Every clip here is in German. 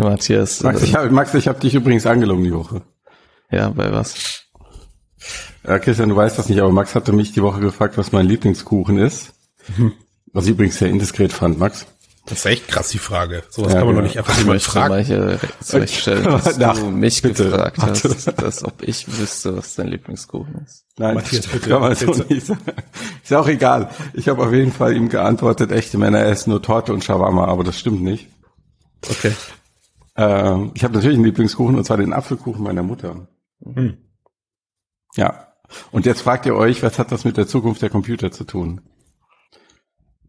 Matthias. Max, ich habe Max, ich hab dich übrigens angelogen die Woche. Ja, bei was? Ja, Christian, du weißt das nicht, aber Max hatte mich die Woche gefragt, was mein Lieblingskuchen ist. Mhm. Was ich übrigens sehr indiskret fand, Max. Das ist echt krass, die Frage. Sowas ja, kann man doch nicht einfach jemand fragen. Manche stellen, dass Nach, du mich bitte, gefragt hast, dass, ob ich wüsste, was dein Lieblingskuchen ist. Nein, Matthias, bitte. Kann man so nicht sagen. Ist ja auch egal. Ich habe auf jeden Fall ihm geantwortet, echte Männer essen nur Torte und Shawarma, aber das stimmt nicht. Okay. Ähm, ich habe natürlich einen Lieblingskuchen, und zwar den Apfelkuchen meiner Mutter. Hm. Ja. Und jetzt fragt ihr euch, was hat das mit der Zukunft der Computer zu tun?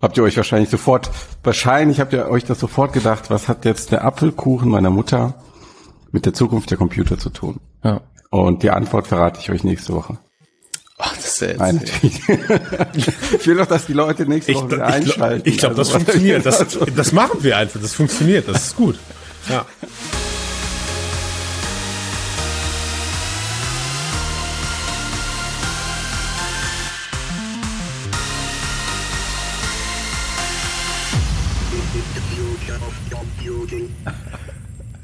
habt ihr euch wahrscheinlich sofort, wahrscheinlich habt ihr euch das sofort gedacht, was hat jetzt der Apfelkuchen meiner Mutter mit der Zukunft der Computer zu tun? Ja. Und die Antwort verrate ich euch nächste Woche. Ach, das ist ja jetzt Nein, ich will doch, dass die Leute nächste Woche ich, einschalten. Ich glaube, also, das funktioniert. Das, das machen wir einfach. Das funktioniert. Das ist gut. Ja.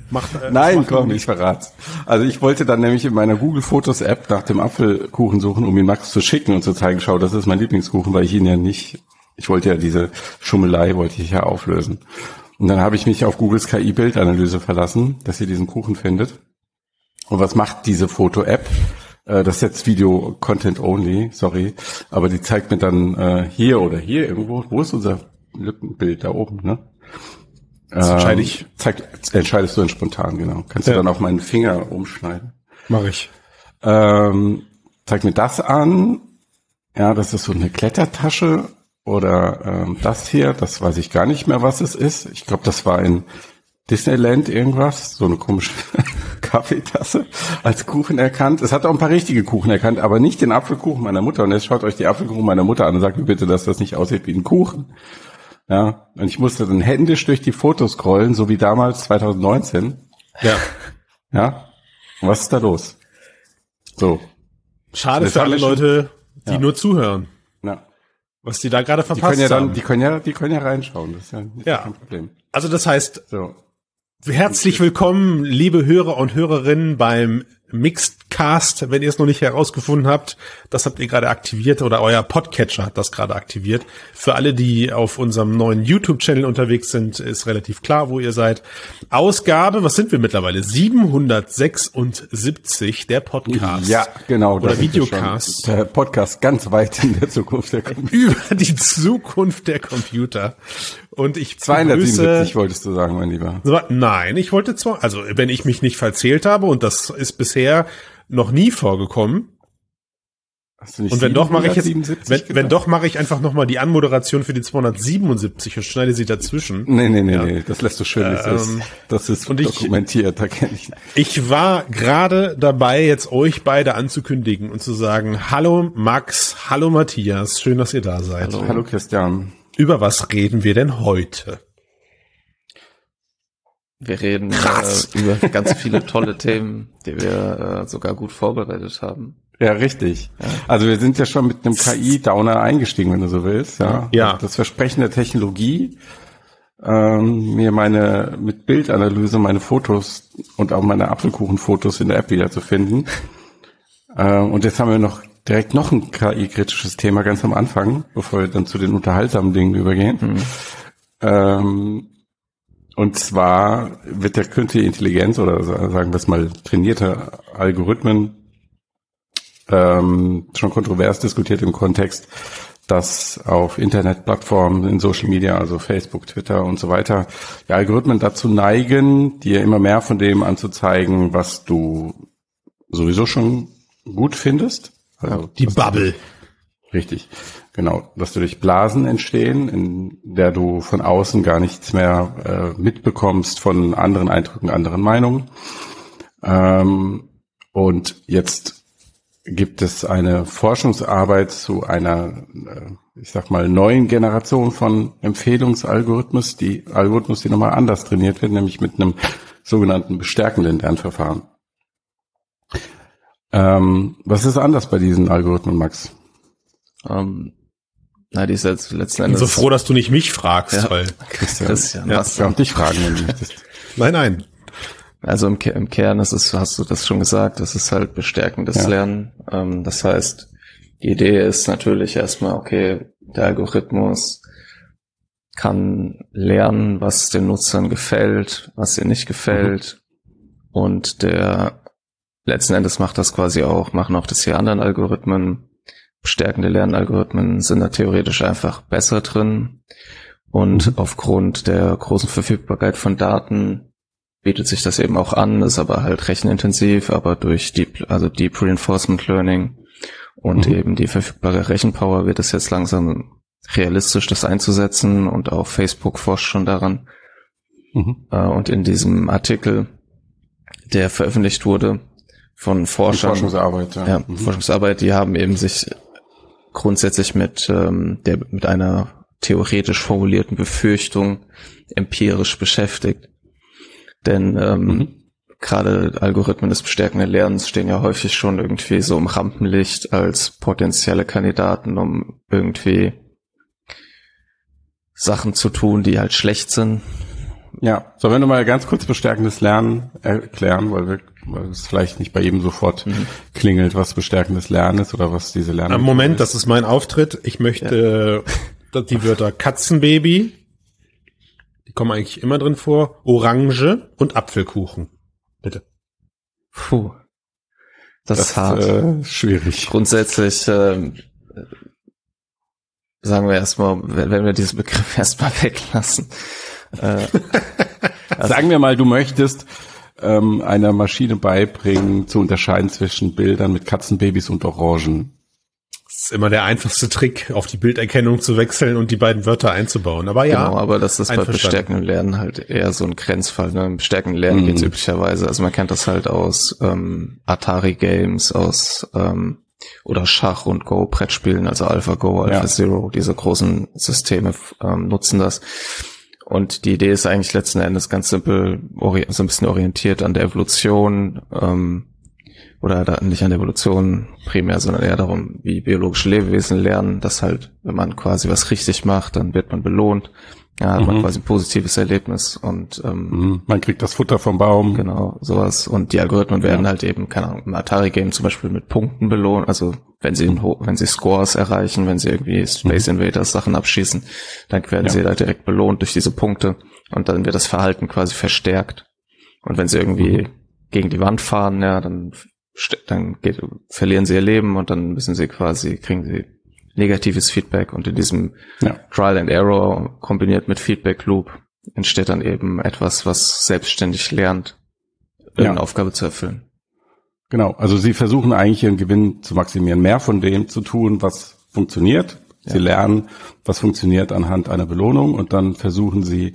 Macht, äh, Nein, komm, ich verrat's. Also ich wollte dann nämlich in meiner Google Fotos App nach dem Apfelkuchen suchen, um ihn Max zu schicken und zu zeigen, schau, das ist mein Lieblingskuchen, weil ich ihn ja nicht, ich wollte ja diese Schummelei, wollte ich ja auflösen. Und dann habe ich mich auf Googles KI-Bildanalyse verlassen, dass sie diesen Kuchen findet. Und was macht diese Foto-App? Äh, das ist jetzt Video Content Only, sorry, aber die zeigt mir dann äh, hier oder hier irgendwo, wo ist unser Lückenbild da oben, ne? Das entscheide ich. Ähm, zeig, entscheidest du dann spontan, genau. Kannst ja. du dann auch meinen Finger umschneiden? Mache ich. Ähm, zeig mir das an. Ja, das ist so eine Klettertasche oder ähm, das hier, das weiß ich gar nicht mehr, was es ist. Ich glaube, das war in Disneyland irgendwas, so eine komische Kaffeetasse als Kuchen erkannt. Es hat auch ein paar richtige Kuchen erkannt, aber nicht den Apfelkuchen meiner Mutter. Und jetzt schaut euch die Apfelkuchen meiner Mutter an und sagt mir bitte, dass das nicht aussieht wie ein Kuchen. Ja, und ich musste dann händisch durch die Fotos scrollen, so wie damals 2019. Ja. Ja. Und was ist da los? So. Schade für alle Leute, die ja. nur zuhören. Ja. Was die da gerade verpasst die können ja dann, haben. Die können ja, die können ja reinschauen. Das ist ja, ja. kein Problem. Also das heißt, so. herzlich willkommen, liebe Hörer und Hörerinnen beim Mixed Cast, wenn ihr es noch nicht herausgefunden habt, das habt ihr gerade aktiviert oder euer Podcatcher hat das gerade aktiviert. Für alle, die auf unserem neuen YouTube-Channel unterwegs sind, ist relativ klar, wo ihr seid. Ausgabe, was sind wir mittlerweile? 776 der Podcast. Ja, genau. Oder Videocast. Der Podcast ganz weit in der Zukunft der Computer. Über die Zukunft der Computer. Und ich 277 wolltest du sagen, mein Lieber. Nein, ich wollte zwar, also wenn ich mich nicht verzählt habe und das ist bisher noch nie vorgekommen. Hast du nicht und wenn doch mache ich jetzt, wenn, wenn doch mache ich einfach noch mal die Anmoderation für die 277 und schneide sie dazwischen. Nee, nee, nee, ja. nee, das lässt du schön, ähm, das ist, das ist und dokumentiert, ich, da kenne ich. Ich war gerade dabei, jetzt euch beide anzukündigen und zu sagen, hallo Max, hallo Matthias, schön, dass ihr da seid. Hallo, hallo Christian. Über was reden wir denn heute? Wir reden äh, über ganz viele tolle Themen, die wir äh, sogar gut vorbereitet haben. Ja, richtig. Ja. Also wir sind ja schon mit einem KI-Downer eingestiegen, wenn du so willst. Ja. ja. Das Versprechen der Technologie, ähm, mir meine mit Bildanalyse meine Fotos und auch meine Apfelkuchenfotos in der App wiederzufinden. äh, und jetzt haben wir noch direkt noch ein KI-kritisches Thema ganz am Anfang, bevor wir dann zu den unterhaltsamen Dingen übergehen. Mhm. Ähm, und zwar wird der künstliche Intelligenz oder sagen wir es mal trainierte Algorithmen ähm, schon kontrovers diskutiert im Kontext, dass auf Internetplattformen in Social Media, also Facebook, Twitter und so weiter, die Algorithmen dazu neigen, dir immer mehr von dem anzuzeigen, was du sowieso schon gut findest also, die Bubble. richtig, genau. Dass du durch Blasen entstehen, in der du von außen gar nichts mehr äh, mitbekommst von anderen Eindrücken, anderen Meinungen. Ähm, und jetzt gibt es eine Forschungsarbeit zu einer, äh, ich sag mal, neuen Generation von Empfehlungsalgorithmus, die Algorithmus, die nochmal anders trainiert wird, nämlich mit einem sogenannten bestärkenden Lernverfahren. Ähm, was ist anders bei diesen Algorithmen, Max? Ähm, na, die ist jetzt letzten Endes. Ich bin so froh, dass du nicht mich fragst, ja. weil Christian, Christian ja. was? Ich dich fragen, wenn du möchtest. Nein, nein. Also im, im Kern ist es, hast du das schon gesagt, das ist halt bestärkendes ja. Lernen. Ähm, das heißt, die Idee ist natürlich erstmal, okay, der Algorithmus kann lernen, was den Nutzern gefällt, was ihnen nicht gefällt. Mhm. Und der letzten Endes macht das quasi auch, machen auch das hier anderen Algorithmen. Bestärkende Lernalgorithmen sind da theoretisch einfach besser drin. Und mhm. aufgrund der großen Verfügbarkeit von Daten bietet sich das eben auch an, ist aber halt rechenintensiv, aber durch Deep, also Deep Reinforcement Learning und mhm. eben die verfügbare Rechenpower wird es jetzt langsam realistisch, das einzusetzen und auch Facebook forscht schon daran. Mhm. Äh, und in diesem Artikel, der veröffentlicht wurde von Forschern, die Forschungsarbeit, ja. ja mhm. Forschungsarbeit, die haben eben sich grundsätzlich mit ähm, der mit einer theoretisch formulierten Befürchtung empirisch beschäftigt. Denn ähm, mhm. gerade Algorithmen des bestärkenden Lernens stehen ja häufig schon irgendwie so im Rampenlicht als potenzielle Kandidaten, um irgendwie Sachen zu tun, die halt schlecht sind. Ja, so wenn du mal ganz kurz bestärkendes Lernen erklären, weil, wir, weil es vielleicht nicht bei jedem sofort mhm. klingelt, was bestärkendes Lernen ist oder was diese Lernen. Moment, ist. das ist mein Auftritt. Ich möchte ja. die Wörter Katzenbaby, die kommen eigentlich immer drin vor, Orange und Apfelkuchen. Bitte. Puh. Das, das ist hart. Äh, schwierig. Grundsätzlich äh, sagen wir erstmal, wenn wir diesen Begriff erstmal weglassen. Äh, also sagen wir mal, du möchtest ähm, einer Maschine beibringen, zu unterscheiden zwischen Bildern mit Katzenbabys und Orangen. Das ist immer der einfachste Trick, auf die Bilderkennung zu wechseln und die beiden Wörter einzubauen. Aber ja. Genau, aber das ist bei bestärkendem Lernen halt eher so ein Grenzfall. Ne? Im bestärkenden Lernen mhm. geht's üblicherweise. Also man kennt das halt aus ähm, Atari-Games, aus ähm, oder Schach und Go Brettspielen, also AlphaGo, AlphaZero, ja. diese großen Systeme ähm, nutzen das. Und die Idee ist eigentlich letzten Endes ganz simpel, so ein bisschen orientiert an der Evolution, ähm, oder da nicht an der Evolution primär, sondern eher darum, wie biologische Lebewesen lernen, dass halt, wenn man quasi was richtig macht, dann wird man belohnt. Ja, hat mhm. man quasi ein positives Erlebnis und ähm, mhm. man kriegt das Futter vom Baum. Genau, sowas. Und die Algorithmen werden ja. halt eben, keine Ahnung, im Atari-Game zum Beispiel mit Punkten belohnt. Also wenn sie wenn sie Scores erreichen, wenn sie irgendwie Space mhm. Invaders Sachen abschießen, dann werden ja. sie halt direkt belohnt durch diese Punkte und dann wird das Verhalten quasi verstärkt. Und wenn sie irgendwie mhm. gegen die Wand fahren, ja, dann dann geht, verlieren sie ihr Leben und dann müssen sie quasi, kriegen sie negatives Feedback und in diesem ja. Trial and Error kombiniert mit Feedback Loop entsteht dann eben etwas, was selbstständig lernt, eine ja. Aufgabe zu erfüllen. Genau, also sie versuchen eigentlich ihren Gewinn zu maximieren, mehr von dem zu tun, was funktioniert. Sie ja. lernen, was funktioniert anhand einer Belohnung und dann versuchen sie,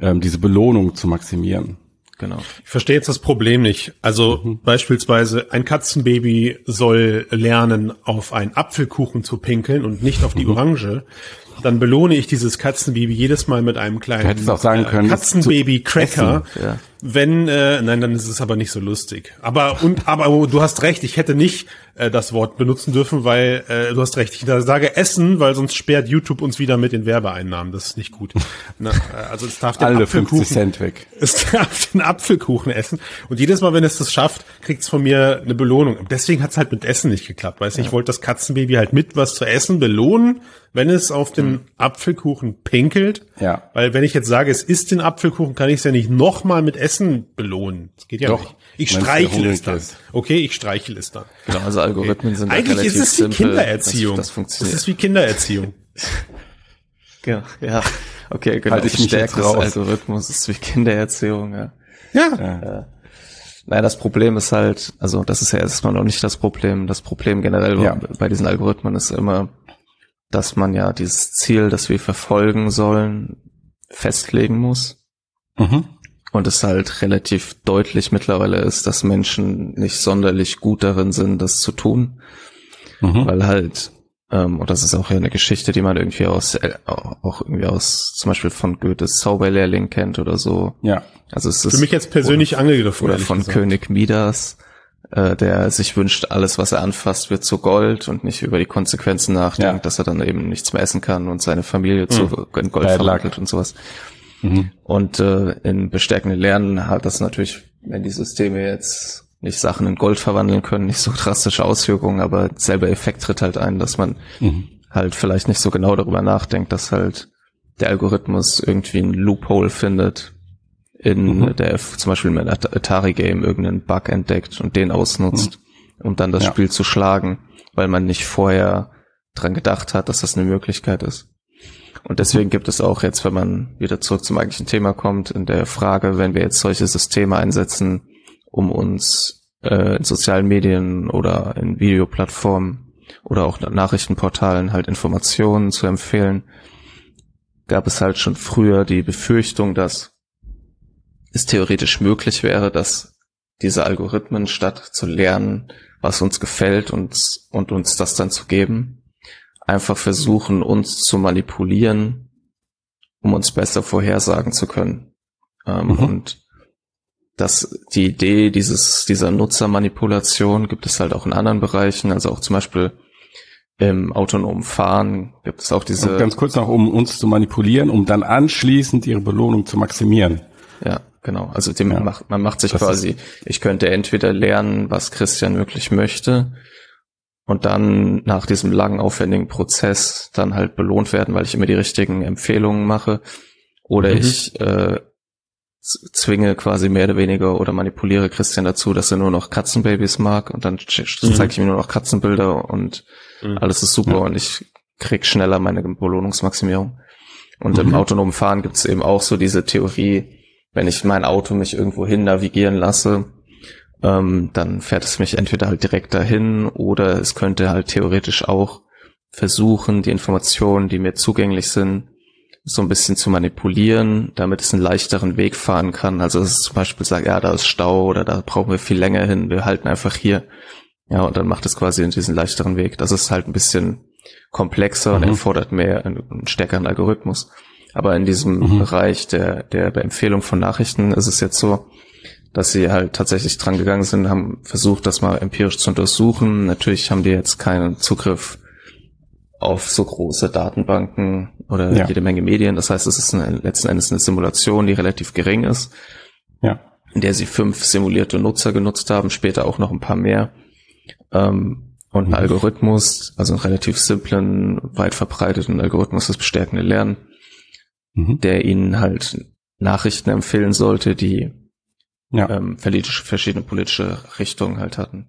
ähm, diese Belohnung zu maximieren. Genau. Ich verstehe jetzt das Problem nicht. Also mhm. beispielsweise ein Katzenbaby soll lernen, auf einen Apfelkuchen zu pinkeln und nicht auf die mhm. Orange dann belohne ich dieses Katzenbaby jedes Mal mit einem kleinen können, Katzenbaby-Cracker. Ja. Wenn, äh, nein, dann ist es aber nicht so lustig. Aber und aber du hast recht, ich hätte nicht äh, das Wort benutzen dürfen, weil äh, du hast recht. Ich sage Essen, weil sonst sperrt YouTube uns wieder mit den Werbeeinnahmen. Das ist nicht gut. Na, äh, also es darf den Alle Apfelkuchen, 50 Cent weg. Es darf den Apfelkuchen essen. Und jedes Mal, wenn es das schafft, kriegt es von mir eine Belohnung. Deswegen hat es halt mit Essen nicht geklappt. Weißt du, ja. ich wollte das Katzenbaby halt mit was zu essen belohnen wenn es auf den mhm. Apfelkuchen pinkelt. Ja. Weil wenn ich jetzt sage, es ist den Apfelkuchen, kann ich es ja nicht nochmal mit Essen belohnen. Das geht ja Doch. nicht. Ich streichel es dann. Okay, ich streichel es dann. Genau, also Algorithmen okay. sind Eigentlich ist es wie Kindererziehung. Das, das funktioniert. Das ist wie Kindererziehung. ja, ja. Okay, genau. Halt ich Stärkeres Algorithmus ist wie Kindererziehung, ja. Ja. ja. ja. Naja, das Problem ist halt, also das ist ja erstmal noch nicht das Problem. Das Problem generell ja. bei diesen Algorithmen ist immer, dass man ja dieses Ziel, das wir verfolgen sollen, festlegen muss. Mhm. Und es halt relativ deutlich mittlerweile ist, dass Menschen nicht sonderlich gut darin sind, das zu tun. Mhm. Weil halt, ähm, und das ist auch ja eine Geschichte, die man irgendwie aus, äh, auch irgendwie aus, zum Beispiel von Goethes Zauberlehrling kennt oder so. Ja. Also es ist. Für mich jetzt persönlich oder, angegriffen. Oder von gesagt. König Midas äh, der sich wünscht, alles, was er anfasst, wird zu Gold und nicht über die Konsequenzen nachdenkt, ja. dass er dann eben nichts mehr essen kann und seine Familie mhm. zu in Gold Bad verwandelt und sowas. Mhm. Und äh, in bestärkenden Lernen hat das natürlich wenn die Systeme jetzt nicht Sachen in Gold verwandeln können, nicht so drastische Auswirkungen, aber selber Effekt tritt halt ein, dass man mhm. halt vielleicht nicht so genau darüber nachdenkt, dass halt der Algorithmus irgendwie ein Loophole findet, in mhm. der zum Beispiel im Atari-Game irgendeinen Bug entdeckt und den ausnutzt, mhm. um dann das ja. Spiel zu schlagen, weil man nicht vorher dran gedacht hat, dass das eine Möglichkeit ist. Und deswegen gibt es auch jetzt, wenn man wieder zurück zum eigentlichen Thema kommt, in der Frage, wenn wir jetzt solche Systeme einsetzen, um uns äh, in sozialen Medien oder in Videoplattformen oder auch Nachrichtenportalen halt Informationen zu empfehlen, gab es halt schon früher die Befürchtung, dass es theoretisch möglich wäre, dass diese Algorithmen statt zu lernen, was uns gefällt und, und uns das dann zu geben, einfach versuchen, uns zu manipulieren, um uns besser vorhersagen zu können. Ähm, mhm. Und dass die Idee dieses, dieser Nutzermanipulation gibt es halt auch in anderen Bereichen, also auch zum Beispiel im autonomen Fahren gibt es auch diese. Und ganz kurz noch, um uns zu manipulieren, um dann anschließend ihre Belohnung zu maximieren. Ja, genau. Also dem ja. macht, man macht sich das quasi, ich könnte entweder lernen, was Christian wirklich möchte, und dann nach diesem langen, aufwendigen Prozess dann halt belohnt werden, weil ich immer die richtigen Empfehlungen mache. Oder mhm. ich äh, zwinge quasi mehr oder weniger oder manipuliere Christian dazu, dass er nur noch Katzenbabys mag und dann mhm. zeige ich ihm nur noch Katzenbilder und mhm. alles ist super ja. und ich krieg schneller meine Belohnungsmaximierung. Und im mhm. autonomen Fahren gibt es eben auch so diese Theorie, wenn ich mein Auto mich irgendwo hin navigieren lasse, ähm, dann fährt es mich entweder halt direkt dahin oder es könnte halt theoretisch auch versuchen, die Informationen, die mir zugänglich sind, so ein bisschen zu manipulieren, damit es einen leichteren Weg fahren kann. Also es zum Beispiel sagt, ja, da ist Stau oder da brauchen wir viel länger hin, wir halten einfach hier. Ja, und dann macht es quasi in diesen leichteren Weg. Das ist halt ein bisschen komplexer mhm. und erfordert mehr einen, einen stärkeren Algorithmus. Aber in diesem mhm. Bereich der, der Empfehlung von Nachrichten ist es jetzt so, dass sie halt tatsächlich dran gegangen sind, haben versucht, das mal empirisch zu untersuchen. Natürlich haben die jetzt keinen Zugriff auf so große Datenbanken oder ja. jede Menge Medien. Das heißt, es ist eine, letzten Endes eine Simulation, die relativ gering ist, ja. in der sie fünf simulierte Nutzer genutzt haben, später auch noch ein paar mehr. Ähm, und mhm. ein Algorithmus, also einen relativ simplen, weit verbreiteten Algorithmus, das bestärkende Lernen, mhm. der ihnen halt Nachrichten empfehlen sollte, die ja. ähm, verschiedene politische Richtungen halt hatten.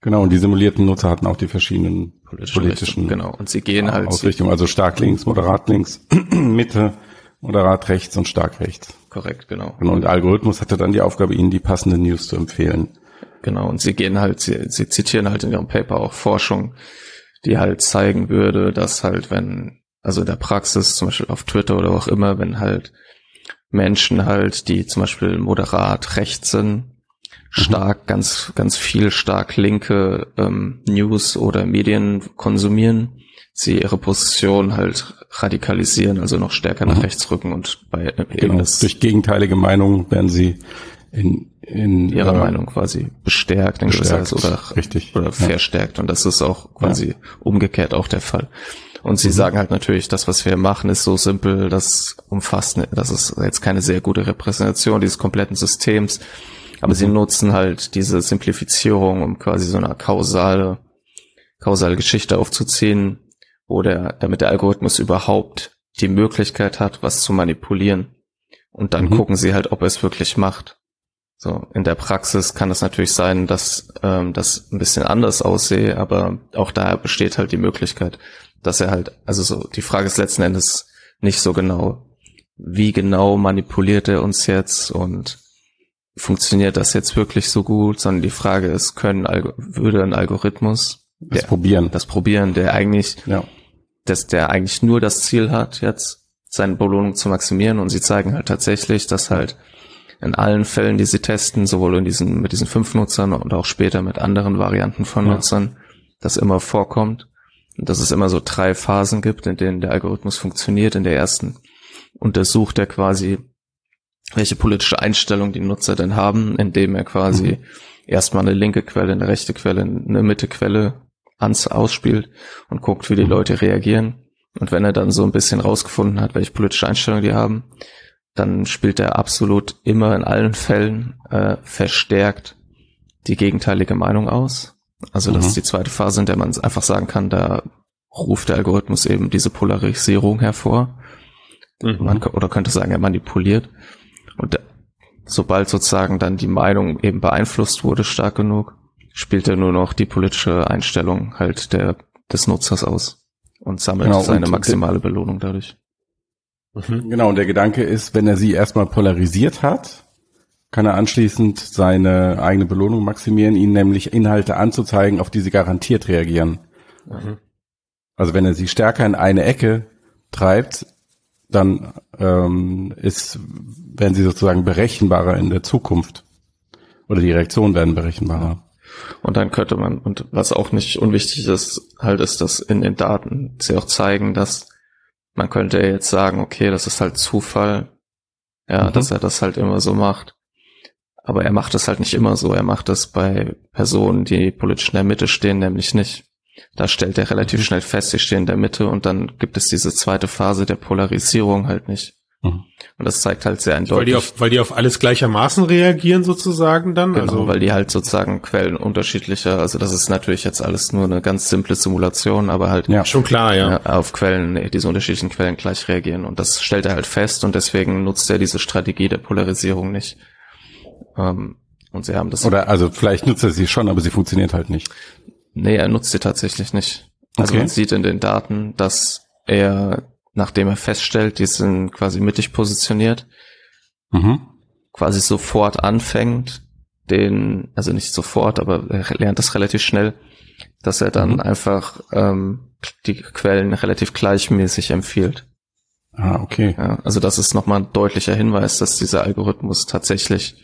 Genau, und die simulierten Nutzer hatten auch die verschiedenen Politische politischen Richtung, genau. Und sie gehen halt Ausrichtungen, also stark links, moderat links, Mitte, moderat rechts und stark rechts. Korrekt, genau. Genau, und der Algorithmus hatte dann die Aufgabe, ihnen die passenden News zu empfehlen. Genau, und sie gehen halt, sie, sie zitieren halt in ihrem Paper auch Forschung, die halt zeigen würde, dass halt, wenn, also in der Praxis, zum Beispiel auf Twitter oder auch immer, wenn halt Menschen halt, die zum Beispiel moderat rechts sind, stark, mhm. ganz, ganz viel stark linke ähm, News oder Medien konsumieren, sie ihre Position halt radikalisieren, also noch stärker nach mhm. rechts rücken und bei äh, genau. durch gegenteilige Meinungen werden sie in, in ihrer äh, Meinung quasi bestärkt, bestärkt oder, richtig. oder verstärkt. Und das ist auch quasi ja. umgekehrt auch der Fall. Und sie mhm. sagen halt natürlich, das, was wir machen, ist so simpel, das umfasst, das ist jetzt keine sehr gute Repräsentation dieses kompletten Systems. Aber mhm. sie nutzen halt diese Simplifizierung, um quasi so eine kausale, kausale Geschichte aufzuziehen, wo der, damit der Algorithmus überhaupt die Möglichkeit hat, was zu manipulieren. Und dann mhm. gucken sie halt, ob er es wirklich macht. So, in der Praxis kann es natürlich sein, dass ähm, das ein bisschen anders aussehe, aber auch da besteht halt die Möglichkeit dass er halt, also so, die Frage ist letzten Endes nicht so genau, wie genau manipuliert er uns jetzt und funktioniert das jetzt wirklich so gut, sondern die Frage ist, können, würde ein Algorithmus das der, probieren, das probieren, der eigentlich, ja. dass der eigentlich nur das Ziel hat, jetzt seine Belohnung zu maximieren und sie zeigen halt tatsächlich, dass halt in allen Fällen, die sie testen, sowohl in diesen, mit diesen fünf Nutzern und auch später mit anderen Varianten von ja. Nutzern, das immer vorkommt dass es immer so drei Phasen gibt, in denen der Algorithmus funktioniert. In der ersten untersucht er quasi, welche politische Einstellung die Nutzer denn haben, indem er quasi mhm. erstmal eine linke Quelle, eine rechte Quelle, eine Mittequelle ans ausspielt und guckt, wie die mhm. Leute reagieren. Und wenn er dann so ein bisschen rausgefunden hat, welche politische Einstellung die haben, dann spielt er absolut immer in allen Fällen äh, verstärkt die gegenteilige Meinung aus. Also das mhm. ist die zweite Phase, in der man einfach sagen kann, da ruft der Algorithmus eben diese Polarisierung hervor. Mhm. Man, oder könnte sagen, er manipuliert. Und sobald sozusagen dann die Meinung eben beeinflusst wurde stark genug, spielt er nur noch die politische Einstellung halt der, des Nutzers aus und sammelt genau, seine und maximale Belohnung dadurch. Mhm. Genau, und der Gedanke ist, wenn er sie erstmal polarisiert hat, kann er anschließend seine eigene Belohnung maximieren, ihnen nämlich Inhalte anzuzeigen, auf die sie garantiert reagieren. Mhm. Also wenn er sie stärker in eine Ecke treibt, dann ähm, ist, werden sie sozusagen berechenbarer in der Zukunft. Oder die Reaktionen werden berechenbarer. Und dann könnte man, und was auch nicht unwichtig ist, halt ist, dass in den Daten sie auch zeigen, dass man könnte jetzt sagen, okay, das ist halt Zufall, ja, mhm. dass er das halt immer so macht. Aber er macht das halt nicht immer so. Er macht das bei Personen, die politisch in der Mitte stehen, nämlich nicht. Da stellt er relativ mhm. schnell fest, sie stehen in der Mitte und dann gibt es diese zweite Phase der Polarisierung halt nicht. Mhm. Und das zeigt halt sehr eindeutig. Weil die auf, weil die auf alles gleichermaßen reagieren sozusagen dann? Genau, also weil die halt sozusagen Quellen unterschiedlicher, also das ist natürlich jetzt alles nur eine ganz simple Simulation, aber halt. Ja, schon klar, ja. Auf Quellen, diese unterschiedlichen Quellen gleich reagieren. Und das stellt er halt fest und deswegen nutzt er diese Strategie der Polarisierung nicht. Ähm, und sie haben das. Oder also vielleicht nutzt er sie schon, aber sie funktioniert halt nicht. Nee, er nutzt sie tatsächlich nicht. Also okay. man sieht in den Daten, dass er nachdem er feststellt, die sind quasi mittig positioniert, mhm. quasi sofort anfängt, den, also nicht sofort, aber er lernt das relativ schnell, dass er dann mhm. einfach ähm, die Quellen relativ gleichmäßig empfiehlt. Ah, okay. Ja, also das ist nochmal ein deutlicher Hinweis, dass dieser Algorithmus tatsächlich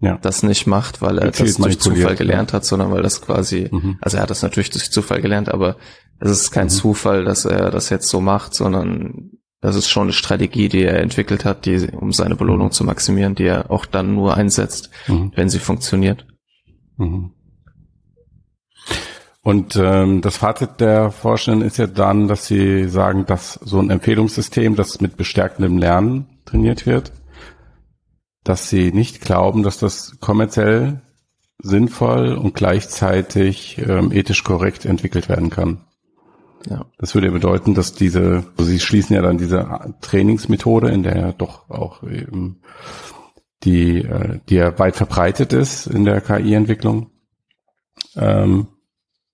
ja. das nicht macht, weil er das durch Zufall gelernt ja. hat, sondern weil das quasi, mhm. also er hat das natürlich durch Zufall gelernt, aber es ist kein mhm. Zufall, dass er das jetzt so macht, sondern das ist schon eine Strategie, die er entwickelt hat, die, um seine Belohnung mhm. zu maximieren, die er auch dann nur einsetzt, mhm. wenn sie funktioniert. Mhm. Und ähm, das Fazit der Forschenden ist ja dann, dass sie sagen, dass so ein Empfehlungssystem, das mit bestärkendem Lernen trainiert wird, dass sie nicht glauben, dass das kommerziell sinnvoll und gleichzeitig ähm, ethisch korrekt entwickelt werden kann. Ja. Das würde ja bedeuten, dass diese, also sie schließen ja dann diese Trainingsmethode, in der ja doch auch eben die, äh, die ja weit verbreitet ist in der KI-Entwicklung, ähm,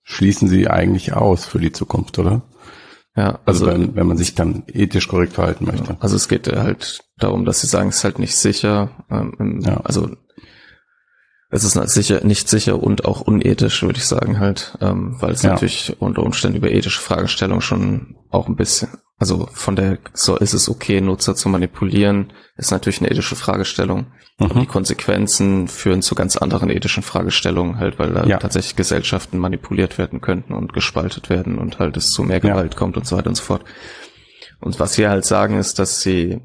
schließen sie eigentlich aus für die Zukunft, oder? Ja, also, also wenn, wenn man sich dann ethisch korrekt verhalten möchte. Also es geht halt darum, dass sie sagen, es ist halt nicht sicher. Ähm, ja. Also es ist sicher nicht sicher und auch unethisch, würde ich sagen halt, ähm, weil es ja. natürlich unter Umständen über ethische Fragestellungen schon auch ein bisschen, also von der, so ist es okay, Nutzer zu manipulieren, ist natürlich eine ethische Fragestellung. Mhm. Aber die Konsequenzen führen zu ganz anderen ethischen Fragestellungen halt, weil da ja. tatsächlich Gesellschaften manipuliert werden könnten und gespaltet werden und halt es zu mehr Gewalt ja. kommt und so weiter und so fort. Und was sie halt sagen ist, dass sie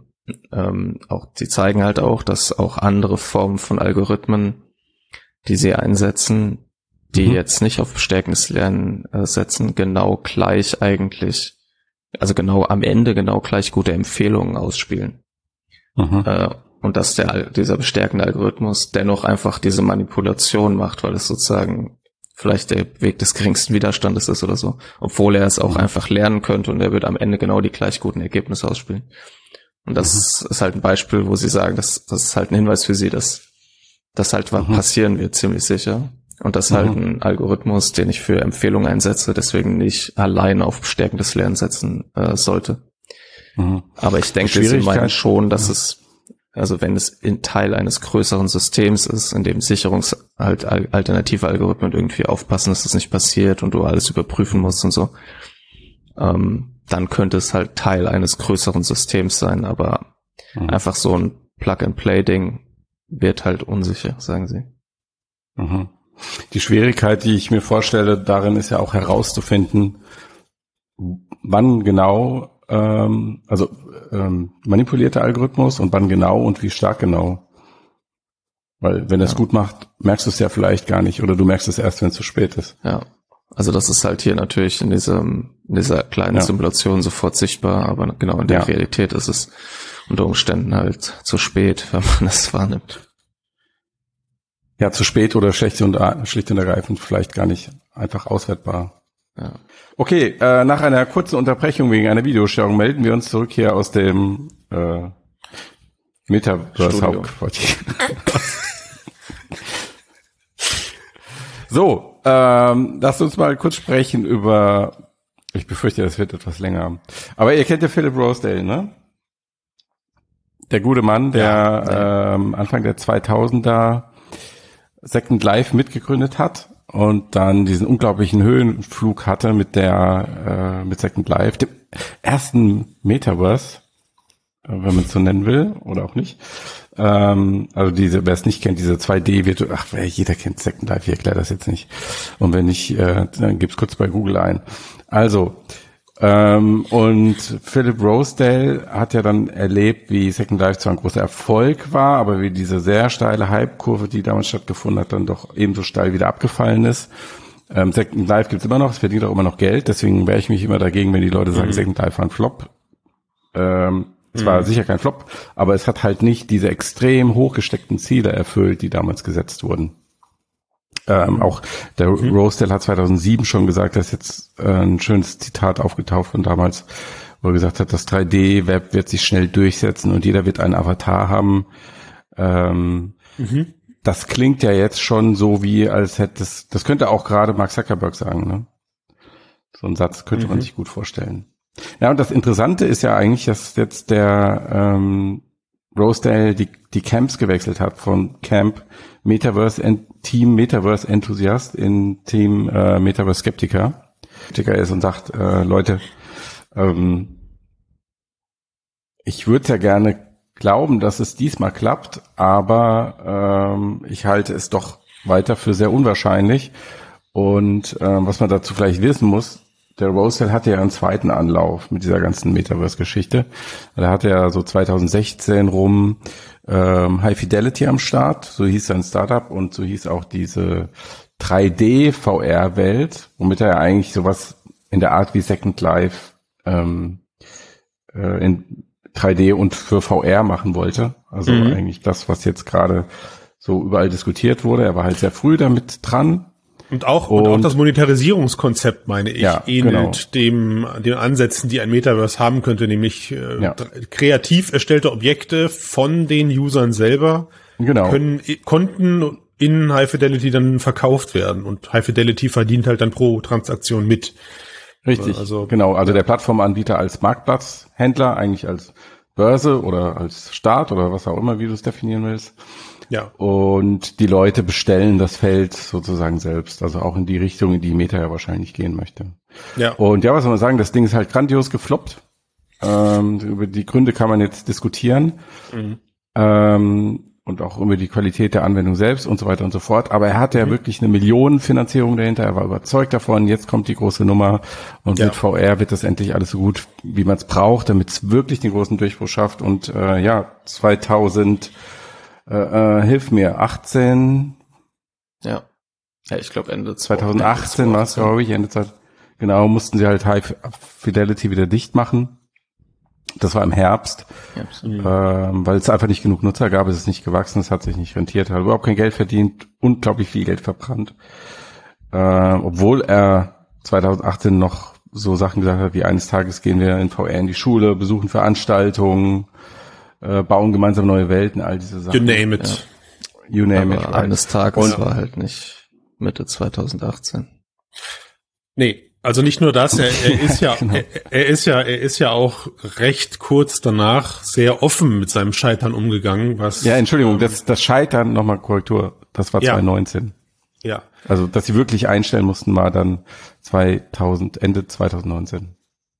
ähm, auch, sie zeigen halt auch, dass auch andere Formen von Algorithmen die sie einsetzen, die mhm. jetzt nicht auf bestärkendes Lernen äh, setzen, genau gleich eigentlich, also genau am Ende genau gleich gute Empfehlungen ausspielen. Mhm. Äh, und dass der, dieser bestärkende Algorithmus dennoch einfach diese Manipulation macht, weil es sozusagen vielleicht der Weg des geringsten Widerstandes ist oder so, obwohl er es auch mhm. einfach lernen könnte und er wird am Ende genau die gleich guten Ergebnisse ausspielen. Und das mhm. ist halt ein Beispiel, wo sie sagen, dass das ist halt ein Hinweis für sie, dass das halt mhm. passieren wird, ziemlich sicher. Und das ist halt mhm. ein Algorithmus, den ich für Empfehlungen einsetze, deswegen nicht allein auf stärkendes Lernen setzen äh, sollte. Mhm. Aber ich denke, sie meinen schon, dass ja. es, also wenn es in Teil eines größeren Systems ist, in dem Sicherungs halt alternative Algorithmen irgendwie aufpassen, dass das nicht passiert und du alles überprüfen musst und so, ähm, dann könnte es halt Teil eines größeren Systems sein, aber mhm. einfach so ein Plug-and-Play-Ding wird halt unsicher, sagen sie. Mhm. Die Schwierigkeit, die ich mir vorstelle, darin ist ja auch herauszufinden, wann genau, ähm, also ähm, manipulierte Algorithmus und wann genau und wie stark genau. Weil wenn er es ja. gut macht, merkst du es ja vielleicht gar nicht oder du merkst es erst, wenn es zu spät ist. Ja. Also das ist halt hier natürlich in diesem, in dieser kleinen ja. Simulation sofort sichtbar, aber genau in der ja. Realität ist es unter Umständen halt zu spät, wenn man es wahrnimmt. Ja, zu spät oder schlecht und, schlicht und ergreifend vielleicht gar nicht einfach auswertbar. Ja. Okay, äh, nach einer kurzen Unterbrechung wegen einer Videostörung melden wir uns zurück hier aus dem äh, Metaverse Hauptquartier. so, ähm, lasst uns mal kurz sprechen über, ich befürchte, das wird etwas länger. Aber ihr kennt ja Philip Rosedale, ne? Der gute Mann, der ja, ähm, Anfang der 2000er Second Life mitgegründet hat und dann diesen unglaublichen Höhenflug hatte mit der äh, mit Second Life, dem ersten Metaverse, äh, wenn man es so nennen will oder auch nicht. Ähm, also diese, wer es nicht kennt, diese 2D wird, ach, jeder kennt Second Life, ich erkläre das jetzt nicht. Und wenn nicht, äh, dann gib's kurz bei Google ein. Also ähm, und Philip Rosedale hat ja dann erlebt, wie Second Life zwar ein großer Erfolg war, aber wie diese sehr steile Hype-Kurve, die damals stattgefunden hat, dann doch ebenso steil wieder abgefallen ist. Ähm, Second Life gibt's immer noch, es verdient auch immer noch Geld, deswegen wehre ich mich immer dagegen, wenn die Leute sagen, mhm. Second Life war ein Flop. Ähm, es mhm. war sicher kein Flop, aber es hat halt nicht diese extrem hochgesteckten Ziele erfüllt, die damals gesetzt wurden. Ähm, auch der mhm. Rosedale hat 2007 schon gesagt, dass jetzt äh, ein schönes Zitat aufgetaucht von damals, wo er gesagt hat, das 3D-Web wird sich schnell durchsetzen und jeder wird einen Avatar haben. Ähm, mhm. Das klingt ja jetzt schon so wie, als hätte es, das könnte auch gerade Mark Zuckerberg sagen, ne? So ein Satz könnte mhm. man sich gut vorstellen. Ja, und das Interessante ist ja eigentlich, dass jetzt der ähm, Rosedale die, die Camps gewechselt hat von Camp Metaverse Team Metaverse Enthusiast in Team äh, Metaverse Skeptiker. Skeptiker ist und sagt, äh, Leute, ähm, ich würde ja gerne glauben, dass es diesmal klappt, aber ähm, ich halte es doch weiter für sehr unwahrscheinlich. Und äh, was man dazu vielleicht wissen muss, der Rosell hatte ja einen zweiten Anlauf mit dieser ganzen Metaverse-Geschichte. Da hatte er so 2016 rum ähm, High Fidelity am Start, so hieß sein Startup und so hieß auch diese 3D-VR-Welt, womit er eigentlich sowas in der Art wie Second Life ähm, äh, in 3D und für VR machen wollte. Also mhm. eigentlich das, was jetzt gerade so überall diskutiert wurde. Er war halt sehr früh damit dran und auch, und, und auch das Monetarisierungskonzept, meine ich, ja, ähnelt genau. dem, den Ansätzen, die ein Metaverse haben könnte, nämlich äh, ja. kreativ erstellte Objekte von den Usern selber genau. können, konnten in High Fidelity dann verkauft werden und High Fidelity verdient halt dann pro Transaktion mit. Richtig, also, genau. Also der Plattformanbieter als Marktplatzhändler, eigentlich als Börse oder als Staat oder was auch immer, wie du es definieren willst. Ja. Und die Leute bestellen das Feld sozusagen selbst, also auch in die Richtung, in die Meta ja wahrscheinlich gehen möchte. Ja. Und ja, was soll man sagen, das Ding ist halt grandios gefloppt. Ähm, über die Gründe kann man jetzt diskutieren. Mhm. Ähm, und auch über die Qualität der Anwendung selbst und so weiter und so fort. Aber er hatte ja mhm. wirklich eine Millionenfinanzierung dahinter. Er war überzeugt davon. Jetzt kommt die große Nummer und ja. mit VR wird das endlich alles so gut, wie man es braucht, damit es wirklich den großen Durchbruch schafft. Und äh, ja, 2000 äh, äh, hilf mir, 18. Ja. Ja, ich glaube Ende 2018 war es, glaube ich, Ende 20, genau, mussten sie halt High Fidelity wieder dicht machen. Das war im Herbst. Mhm. Ähm, weil es einfach nicht genug Nutzer gab, es ist nicht gewachsen, es hat sich nicht rentiert, hat überhaupt kein Geld verdient, unglaublich viel Geld verbrannt. Äh, obwohl er 2018 noch so Sachen gesagt hat, wie eines Tages gehen wir in VR in die Schule, besuchen Veranstaltungen, äh, bauen gemeinsam neue Welten, all diese Sachen. You name it. Ja. You name Aber it. Right. Eines Tages und, war halt nicht Mitte 2018. Nee, also nicht nur das, er, er ist ja, genau. er, er, ist ja, er ist ja auch recht kurz danach sehr offen mit seinem Scheitern umgegangen, was. Ja, Entschuldigung, das, das Scheitern, nochmal Korrektur, das war ja. 2019. Ja. Also, dass sie wirklich einstellen mussten, war dann 2000, Ende 2019.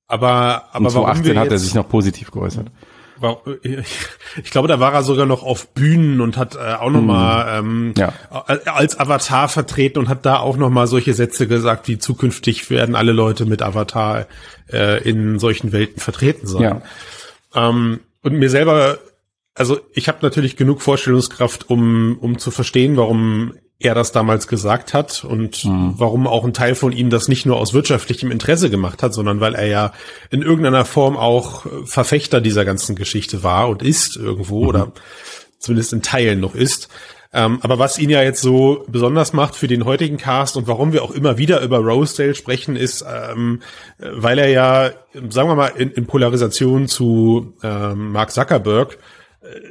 Aber, aber Und 2018 hat er sich noch positiv geäußert ich glaube, da war er sogar noch auf Bühnen und hat äh, auch noch mal hm. ähm, ja. als Avatar vertreten und hat da auch noch mal solche Sätze gesagt, wie zukünftig werden alle Leute mit Avatar äh, in solchen Welten vertreten sein. Ja. Ähm, und mir selber, also ich habe natürlich genug Vorstellungskraft, um um zu verstehen, warum er das damals gesagt hat und mhm. warum auch ein Teil von ihm das nicht nur aus wirtschaftlichem Interesse gemacht hat, sondern weil er ja in irgendeiner Form auch Verfechter dieser ganzen Geschichte war und ist irgendwo mhm. oder zumindest in Teilen noch ist. Ähm, aber was ihn ja jetzt so besonders macht für den heutigen Cast und warum wir auch immer wieder über Rosedale sprechen, ist, ähm, weil er ja, sagen wir mal, in, in Polarisation zu ähm, Mark Zuckerberg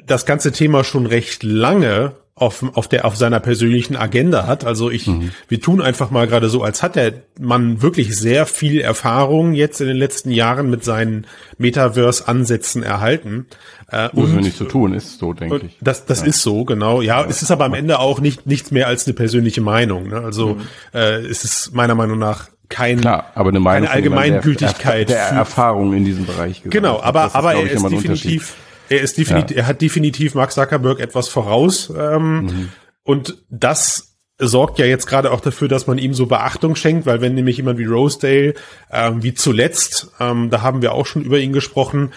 das ganze Thema schon recht lange auf, auf der auf seiner persönlichen Agenda hat. Also ich, mhm. wir tun einfach mal gerade so, als hat der Mann wirklich sehr viel Erfahrung jetzt in den letzten Jahren mit seinen Metaverse-Ansätzen erhalten. Äh, Muss man nicht so tun, ist so, denke ich. Das, das ja. ist so, genau. Ja, ja, es ist aber am Ende auch nicht nichts mehr als eine persönliche Meinung. Ne? Also mhm. äh, es ist meiner Meinung nach kein, Klar, aber eine Meinung keine Allgemeingültigkeit. Der, der Erfahrung in diesem Bereich. Gesagt. Genau, aber, aber er ist definitiv er ist definitiv, ja. er hat definitiv Mark Zuckerberg etwas voraus. Ähm, mhm. Und das sorgt ja jetzt gerade auch dafür, dass man ihm so Beachtung schenkt, weil wenn nämlich jemand wie Rosedale, ähm, wie zuletzt, ähm, da haben wir auch schon über ihn gesprochen,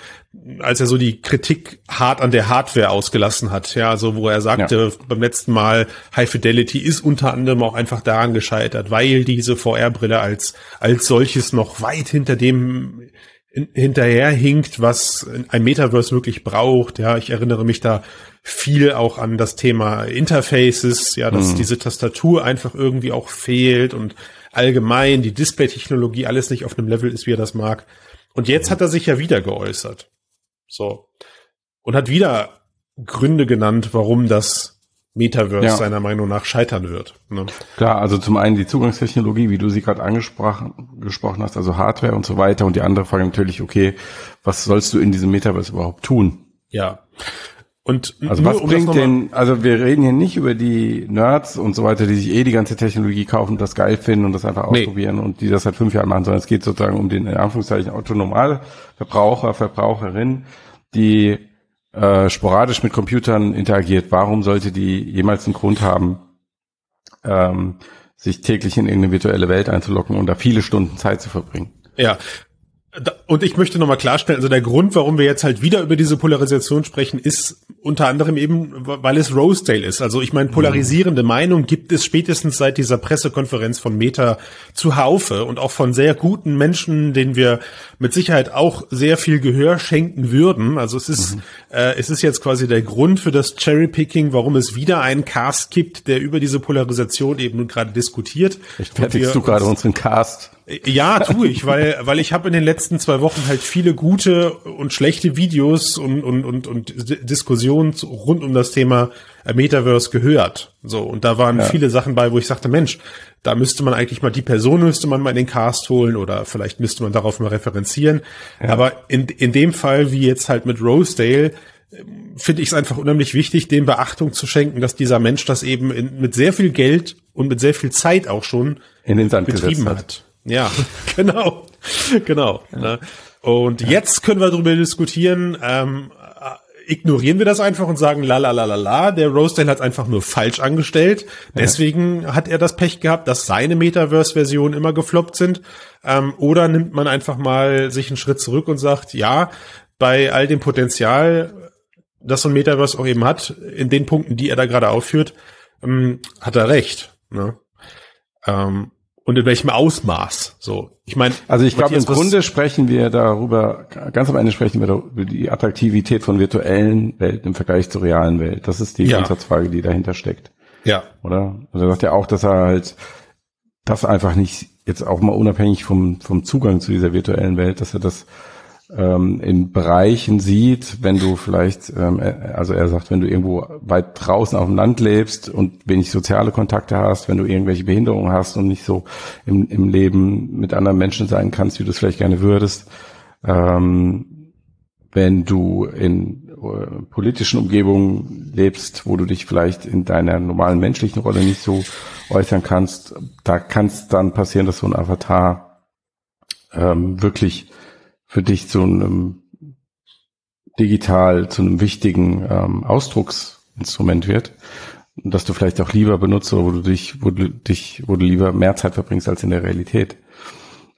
als er so die Kritik hart an der Hardware ausgelassen hat, ja, also wo er sagte ja. beim letzten Mal, High Fidelity ist unter anderem auch einfach daran gescheitert, weil diese VR-Brille als als solches noch weit hinter dem hinterherhinkt, was ein Metaverse wirklich braucht. Ja, ich erinnere mich da viel auch an das Thema Interfaces, ja, dass mhm. diese Tastatur einfach irgendwie auch fehlt und allgemein die Display-Technologie alles nicht auf einem Level ist, wie er das mag. Und jetzt hat er sich ja wieder geäußert. So. Und hat wieder Gründe genannt, warum das Metaverse ja. seiner Meinung nach scheitern wird. Ne? Klar, also zum einen die Zugangstechnologie, wie du sie gerade angesprochen gesprochen hast, also Hardware und so weiter. Und die andere Frage natürlich, okay, was sollst du in diesem Metaverse überhaupt tun? Ja. Und also was um bringt denn, also wir reden hier nicht über die Nerds und so weiter, die sich eh die ganze Technologie kaufen, das geil finden und das einfach ausprobieren nee. und die das seit fünf Jahren machen, sondern es geht sozusagen um den in Anführungszeichen autonomale Verbraucher, Verbraucherin, die äh, sporadisch mit Computern interagiert, warum sollte die jemals einen Grund haben, ähm, sich täglich in irgendeine virtuelle Welt einzulocken und da viele Stunden Zeit zu verbringen? Ja, und ich möchte nochmal klarstellen, also der Grund, warum wir jetzt halt wieder über diese Polarisation sprechen, ist unter anderem eben, weil es Rosedale ist. Also ich meine, mhm. polarisierende. Meinung gibt es spätestens seit dieser Pressekonferenz von Meta zuhaufe und auch von sehr guten Menschen, denen wir mit Sicherheit auch sehr viel Gehör schenken würden. Also es ist, mhm. äh, es ist jetzt quasi der Grund für das Cherrypicking, warum es wieder einen Cast gibt, der über diese Polarisation eben nun gerade diskutiert. Ich fertigst du gerade unseren Cast? Ja, tue ich, weil, weil ich habe in den letzten zwei Wochen halt viele gute und schlechte Videos und, und, und, und Diskussionen rund um das Thema Metaverse gehört. So, und da waren ja. viele Sachen bei, wo ich sagte, Mensch, da müsste man eigentlich mal die Person müsste man mal in den Cast holen oder vielleicht müsste man darauf mal referenzieren. Ja. Aber in, in dem Fall, wie jetzt halt mit Rosedale, finde ich es einfach unheimlich wichtig, dem Beachtung zu schenken, dass dieser Mensch das eben in, mit sehr viel Geld und mit sehr viel Zeit auch schon in den Sand betrieben hat. hat. Ja, genau. genau. Ja. Ne? Und ja. jetzt können wir darüber diskutieren, ähm, ignorieren wir das einfach und sagen, la la la la la, der Rosedale hat einfach nur falsch angestellt. Deswegen ja. hat er das Pech gehabt, dass seine Metaverse-Versionen immer gefloppt sind. Ähm, oder nimmt man einfach mal sich einen Schritt zurück und sagt, ja, bei all dem Potenzial, das so ein Metaverse auch eben hat, in den Punkten, die er da gerade aufführt, ähm, hat er recht. Ne? Ähm, und in welchem Ausmaß. So, ich meine, also ich glaube, im Grunde sprechen wir darüber, ganz am Ende sprechen wir über die Attraktivität von virtuellen Welten im Vergleich zur realen Welt. Das ist die ja. Grundsatzfrage, die dahinter steckt. Ja. Oder? Also er sagt ja auch, dass er halt das einfach nicht jetzt auch mal unabhängig vom vom Zugang zu dieser virtuellen Welt, dass er das ähm, in Bereichen sieht, wenn du vielleicht, ähm, also er sagt, wenn du irgendwo weit draußen auf dem Land lebst und wenig soziale Kontakte hast, wenn du irgendwelche Behinderungen hast und nicht so im, im Leben mit anderen Menschen sein kannst, wie du es vielleicht gerne würdest, ähm, wenn du in äh, politischen Umgebungen lebst, wo du dich vielleicht in deiner normalen menschlichen Rolle nicht so äußern kannst, da kann es dann passieren, dass so ein Avatar ähm, wirklich für dich zu einem digital, zu einem wichtigen ähm, Ausdrucksinstrument wird. Dass du vielleicht auch lieber benutzt oder wo du dich, wo du dich, wo du lieber mehr Zeit verbringst als in der Realität.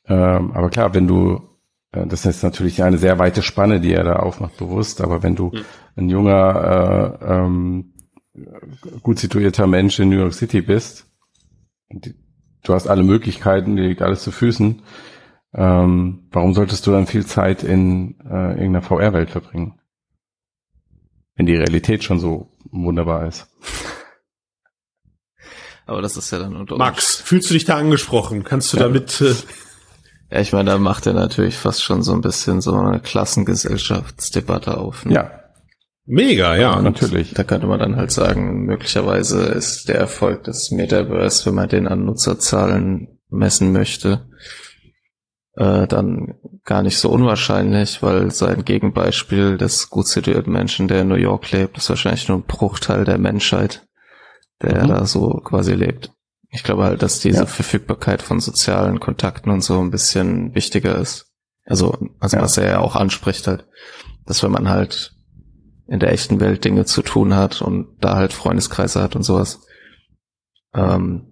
Ähm, aber klar, wenn du, äh, das ist natürlich eine sehr weite Spanne, die er da aufmacht, bewusst, aber wenn du mhm. ein junger, äh, ähm, gut situierter Mensch in New York City bist, du hast alle Möglichkeiten, dir liegt alles zu Füßen, ähm, warum solltest du dann viel Zeit in äh, irgendeiner VR-Welt verbringen? Wenn die Realität schon so wunderbar ist. Aber das ist ja dann unter Max, fühlst du dich da angesprochen? Kannst du ja. damit... Äh ja, ich meine, da macht er natürlich fast schon so ein bisschen so eine Klassengesellschaftsdebatte auf. Ne? Ja. Mega, ja. Und natürlich. Da könnte man dann halt sagen, möglicherweise ist der Erfolg des Metaverse, wenn man den an Nutzerzahlen messen möchte, äh, dann gar nicht so unwahrscheinlich, weil sein Gegenbeispiel des gut situierten Menschen, der in New York lebt, ist wahrscheinlich nur ein Bruchteil der Menschheit, der mhm. da so quasi lebt. Ich glaube halt, dass diese ja. Verfügbarkeit von sozialen Kontakten und so ein bisschen wichtiger ist. Also, also ja. was er ja auch anspricht halt, dass wenn man halt in der echten Welt Dinge zu tun hat und da halt Freundeskreise hat und sowas, ähm,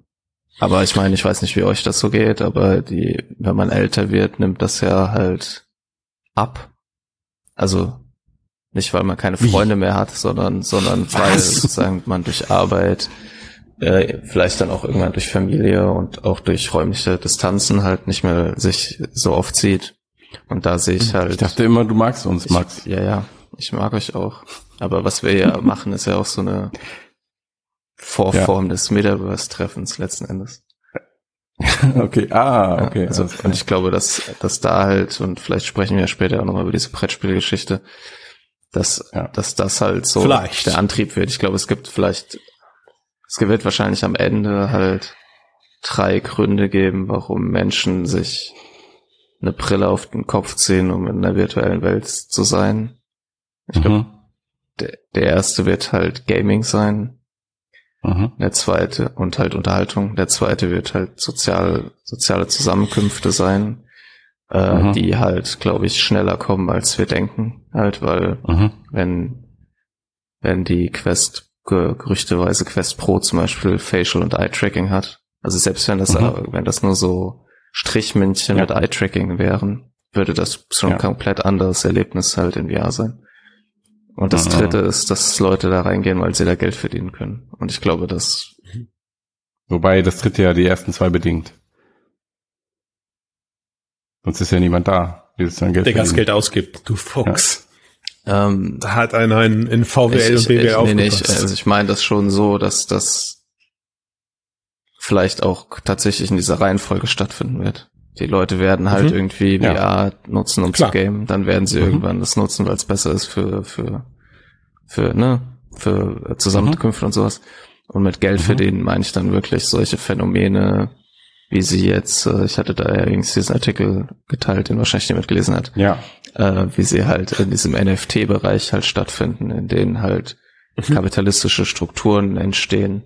aber ich meine, ich weiß nicht, wie euch das so geht, aber die, wenn man älter wird, nimmt das ja halt ab. Also nicht, weil man keine Freunde mehr hat, sondern, sondern Was? weil sozusagen man durch Arbeit, äh, vielleicht dann auch irgendwann durch Familie und auch durch räumliche Distanzen halt nicht mehr sich so oft sieht. Und da sehe ich halt. Ich dachte immer, du magst uns, Max. Ich, ja, ja, ich mag euch auch. Aber was wir ja machen, ist ja auch so eine Vorform ja. des Metaverse-Treffens letzten Endes. okay, ah, okay. Ja, also, und ich glaube, dass, dass da halt, und vielleicht sprechen wir später auch nochmal über diese Brettspielgeschichte, dass, ja. dass das halt so vielleicht. der Antrieb wird. Ich glaube, es gibt vielleicht, es wird wahrscheinlich am Ende halt drei Gründe geben, warum Menschen sich eine Brille auf den Kopf ziehen, um in der virtuellen Welt zu sein. Ich mhm. glaube, der, der erste wird halt Gaming sein. Mhm. Der zweite und halt Unterhaltung. Der zweite wird halt sozial, soziale Zusammenkünfte sein, äh, mhm. die halt, glaube ich, schneller kommen, als wir denken. Halt, weil mhm. wenn, wenn die Quest gerüchteweise Quest Pro zum Beispiel Facial und Eye-Tracking hat, also selbst wenn das, mhm. wenn das nur so Strichmännchen ja. mit Eye-Tracking wären, würde das schon ja. ein komplett anderes Erlebnis halt in VR sein. Und das dritte ist, dass Leute da reingehen, weil sie da Geld verdienen können. Und ich glaube, dass. Wobei das dritte ja die ersten zwei bedingt. Sonst ist ja niemand da, der dann Geld Der das Geld ausgibt, du Fuchs. Ja. Ähm, da hat einer in, in VWL ich, und BWL aufgepasst. Nee, nee, ich, also ich meine das schon so, dass das vielleicht auch tatsächlich in dieser Reihenfolge stattfinden wird. Die Leute werden halt mhm. irgendwie VR ja. nutzen, um Klar. zu gamen. Dann werden sie mhm. irgendwann das nutzen, weil es besser ist für, für, für, ne, für Zusammenkünfte mhm. und sowas. Und mit Geld mhm. verdienen meine ich dann wirklich solche Phänomene, wie sie jetzt, äh, ich hatte da ja übrigens diesen Artikel geteilt, den wahrscheinlich jemand gelesen hat. Ja. Äh, wie sie halt in diesem NFT-Bereich halt stattfinden, in denen halt mhm. kapitalistische Strukturen entstehen,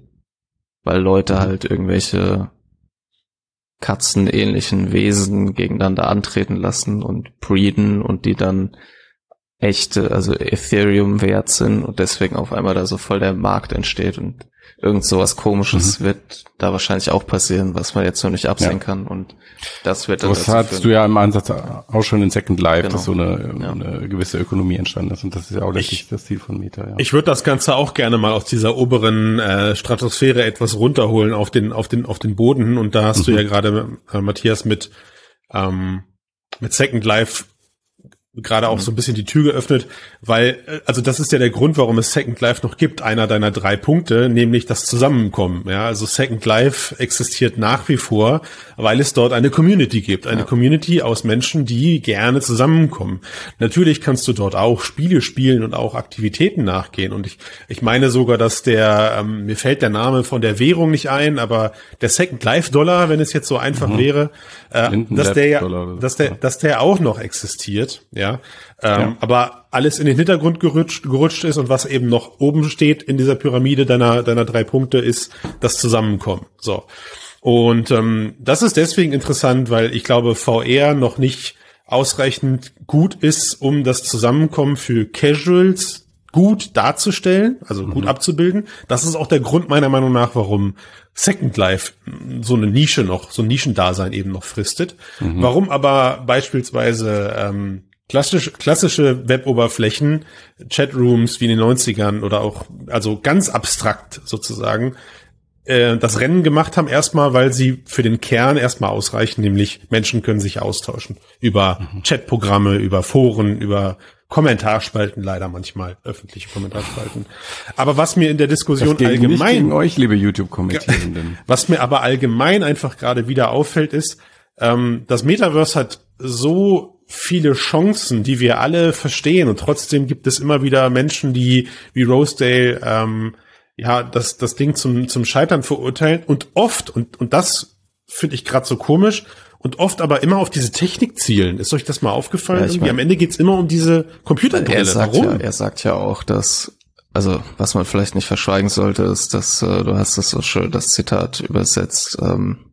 weil Leute mhm. halt irgendwelche katzenähnlichen Wesen gegeneinander antreten lassen und breeden und die dann echte, also Ethereum wert sind und deswegen auf einmal da so voll der Markt entsteht und irgend sowas komisches mhm. wird da wahrscheinlich auch passieren, was man jetzt noch nicht absehen ja. kann und das wird dann Das hattest du ja im Ansatz auch schon in Second Life, genau. dass so eine, ja. eine, gewisse Ökonomie entstanden ist und das ist ja auch letztlich das Ziel von Meta. Ja. Ich würde das Ganze auch gerne mal aus dieser oberen äh, Stratosphäre etwas runterholen auf den auf den auf den Boden und da hast mhm. du ja gerade äh, Matthias mit ähm, mit Second Life gerade auch so ein bisschen die Tür geöffnet, weil, äh, also das ist ja der Grund, warum es Second Life noch gibt, einer deiner drei Punkte, nämlich das Zusammenkommen. Ja, also Second Life existiert nach wie vor, weil es dort eine Community gibt, eine ja. Community aus Menschen, die gerne zusammenkommen. Natürlich kannst du dort auch Spiele spielen und auch Aktivitäten nachgehen. Und ich, ich meine sogar, dass der, ähm, mir fällt der Name von der Währung nicht ein, aber der Second Life Dollar, wenn es jetzt so einfach mhm. wäre, äh, dass der ja, dass der, dass der auch noch existiert. Ja. Ähm, ja. Aber alles in den Hintergrund gerutscht, gerutscht ist und was eben noch oben steht in dieser Pyramide deiner, deiner drei Punkte ist das Zusammenkommen. So. Und ähm, das ist deswegen interessant, weil ich glaube, VR noch nicht ausreichend gut ist, um das Zusammenkommen für Casuals gut darzustellen, also gut mhm. abzubilden. Das ist auch der Grund meiner Meinung nach, warum Second Life so eine Nische noch, so ein Nischendasein eben noch fristet. Mhm. Warum aber beispielsweise ähm, Klassisch, klassische Web-Oberflächen, Chatrooms wie in den 90ern oder auch, also ganz abstrakt sozusagen, äh, das Rennen gemacht haben, erstmal, weil sie für den Kern erstmal ausreichen, nämlich Menschen können sich austauschen. Über mhm. Chatprogramme, über Foren, über Kommentarspalten, leider manchmal öffentliche Kommentarspalten. Aber was mir in der Diskussion allgemein. Gegen euch, liebe YouTube-Kommentierenden. Was mir aber allgemein einfach gerade wieder auffällt, ist, ähm, das Metaverse hat so viele Chancen, die wir alle verstehen und trotzdem gibt es immer wieder Menschen, die wie Rosedale ähm, ja das das Ding zum zum Scheitern verurteilen und oft und und das finde ich gerade so komisch und oft aber immer auf diese Technik zielen. Ist euch das mal aufgefallen? Ja, mein, Am Ende geht's immer um diese Computerbrille. Er sagt Warum? Ja, er sagt ja auch, dass also was man vielleicht nicht verschweigen sollte, ist, dass äh, du hast das so schön das Zitat übersetzt, ähm,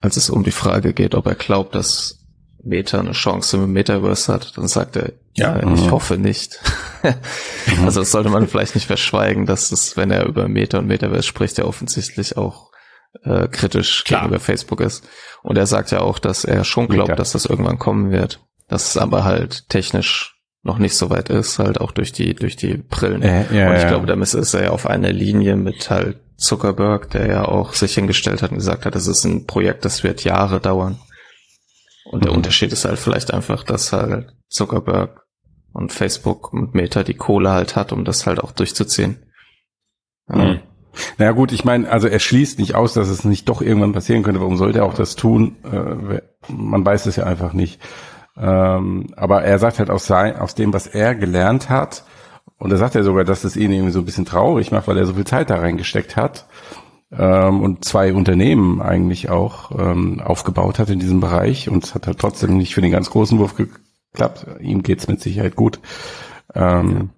als es um die Frage geht, ob er glaubt, dass Meta eine Chance im Metaverse hat, dann sagt er, ja, äh, ich mhm. hoffe nicht. also das sollte man vielleicht nicht verschweigen, dass es, wenn er über Meta und Metaverse spricht, ja offensichtlich auch äh, kritisch Klar. gegenüber Facebook ist. Und er sagt ja auch, dass er schon glaubt, Mega. dass das irgendwann kommen wird. Dass es aber halt technisch noch nicht so weit ist, halt auch durch die, durch die Brillen. Äh, ja, und ich ja. glaube, damit ist er ja auf einer Linie mit halt Zuckerberg, der ja auch sich hingestellt hat und gesagt hat, das ist ein Projekt, das wird Jahre dauern. Und der mhm. Unterschied ist halt vielleicht einfach, dass halt Zuckerberg und Facebook und Meta die Kohle halt hat, um das halt auch durchzuziehen. Ja. Mhm. Naja gut, ich meine, also er schließt nicht aus, dass es nicht doch irgendwann passieren könnte. Warum sollte er auch das tun? Äh, man weiß es ja einfach nicht. Ähm, aber er sagt halt aus, sein, aus dem, was er gelernt hat, und er sagt ja sogar, dass es ihn irgendwie so ein bisschen traurig macht, weil er so viel Zeit da reingesteckt hat ähm, und zwei Unternehmen eigentlich auch ähm, aufgebaut hat in diesem Bereich und es hat halt trotzdem nicht für den ganz großen Wurf geklappt. Ihm geht's mit Sicherheit gut. Ähm,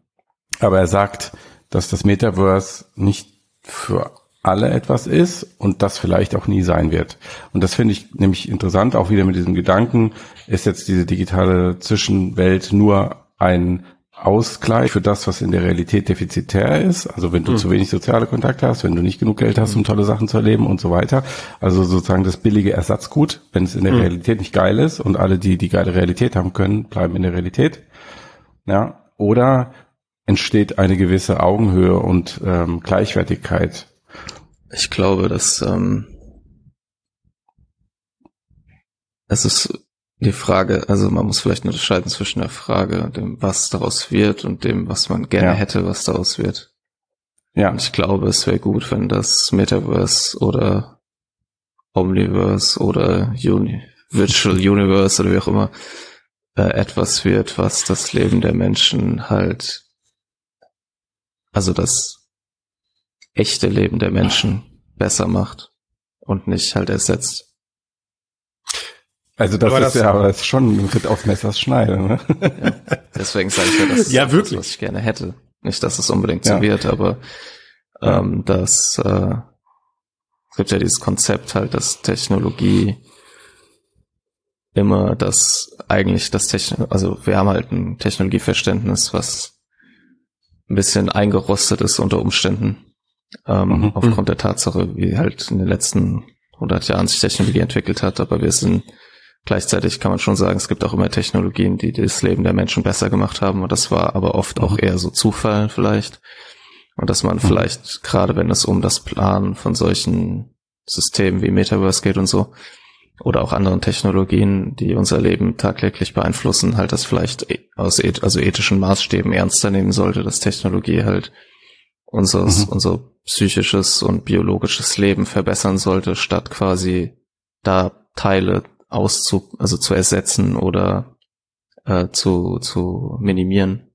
aber er sagt, dass das Metaverse nicht für alle etwas ist und das vielleicht auch nie sein wird. Und das finde ich nämlich interessant, auch wieder mit diesem Gedanken, ist jetzt diese digitale Zwischenwelt nur ein Ausgleich für das, was in der Realität defizitär ist. Also wenn du mhm. zu wenig soziale Kontakte hast, wenn du nicht genug Geld hast, um tolle Sachen zu erleben und so weiter. Also sozusagen das billige Ersatzgut, wenn es in der mhm. Realität nicht geil ist und alle, die die geile Realität haben können, bleiben in der Realität. Ja. Oder entsteht eine gewisse Augenhöhe und ähm, Gleichwertigkeit. Ich glaube, dass ähm, es ist die Frage, also man muss vielleicht unterscheiden zwischen der Frage, dem, was daraus wird und dem, was man gerne ja. hätte, was daraus wird. Ja. Und ich glaube, es wäre gut, wenn das Metaverse oder Omniverse oder Uni Virtual Universe oder wie auch immer äh, etwas wird, was das Leben der Menschen halt, also das echte Leben der Menschen besser macht und nicht halt ersetzt. Also das aber ist das, ja aber ist schon ein Ritt auf Messers Schneide. Ne? Ja, deswegen sage ich ja, das ja, wirklich. Das, was ich gerne hätte. Nicht, dass es unbedingt so ja. wird, aber ähm, dass äh, es gibt ja dieses Konzept halt, dass Technologie immer das eigentlich das Techno also wir haben halt ein Technologieverständnis, was ein bisschen eingerostet ist unter Umständen ähm, mhm. aufgrund der Tatsache, wie halt in den letzten 100 Jahren sich Technologie entwickelt hat, aber wir sind Gleichzeitig kann man schon sagen, es gibt auch immer Technologien, die das Leben der Menschen besser gemacht haben. Und das war aber oft auch mhm. eher so Zufall vielleicht. Und dass man mhm. vielleicht, gerade wenn es um das Planen von solchen Systemen wie Metaverse geht und so, oder auch anderen Technologien, die unser Leben tagtäglich beeinflussen, halt das vielleicht e, aus also ethischen Maßstäben ernster nehmen sollte, dass Technologie halt unseres, mhm. unser psychisches und biologisches Leben verbessern sollte, statt quasi da Teile auszu, also zu ersetzen oder äh, zu, zu minimieren.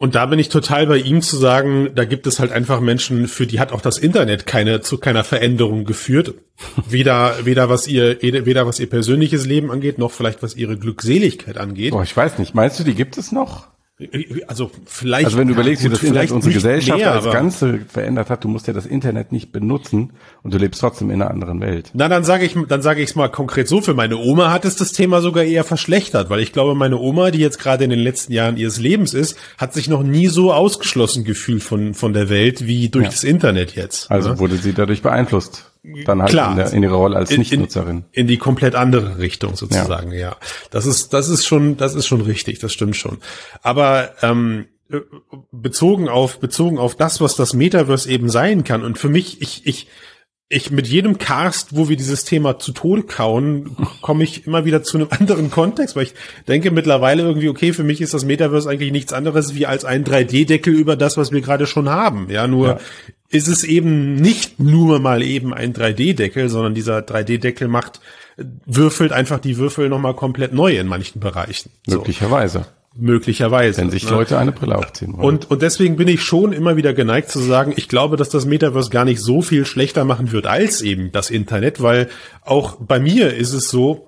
Und da bin ich total bei ihm zu sagen, da gibt es halt einfach Menschen, für die hat auch das Internet keine zu keiner Veränderung geführt. Weder weder was ihr weder was ihr persönliches Leben angeht, noch vielleicht was ihre Glückseligkeit angeht. Boah, ich weiß nicht. Meinst du, die gibt es noch? Also vielleicht. Also wenn du überlegst, wie das Internet unsere Gesellschaft mehr, als Ganze verändert hat, du musst ja das Internet nicht benutzen und du lebst trotzdem in einer anderen Welt. Na, dann sage ich, dann sage ich es mal konkret so: Für meine Oma hat es das Thema sogar eher verschlechtert, weil ich glaube, meine Oma, die jetzt gerade in den letzten Jahren ihres Lebens ist, hat sich noch nie so ausgeschlossen gefühlt von von der Welt wie durch ja. das Internet jetzt. Also ne? wurde sie dadurch beeinflusst. Dann halt Klar, in, der, in ihre Rolle als Nichtnutzerin. In, in, die komplett andere Richtung sozusagen, ja. ja. Das ist, das ist schon, das ist schon richtig, das stimmt schon. Aber ähm, bezogen auf bezogen auf das, was das Metaverse eben sein kann. Und für mich, ich ich ich mit jedem Cast, wo wir dieses Thema zu Tode kauen, komme ich immer wieder zu einem anderen Kontext, weil ich denke mittlerweile irgendwie, okay, für mich ist das Metaverse eigentlich nichts anderes wie als ein 3D-Deckel über das, was wir gerade schon haben. Ja, nur ja. ist es eben nicht nur mal eben ein 3D-Deckel, sondern dieser 3D-Deckel macht, würfelt einfach die Würfel nochmal komplett neu in manchen Bereichen. Möglicherweise. So möglicherweise. Wenn sich ne? Leute eine Brille aufziehen wollen. Und, und deswegen bin ich schon immer wieder geneigt zu sagen, ich glaube, dass das Metaverse gar nicht so viel schlechter machen wird als eben das Internet, weil auch bei mir ist es so,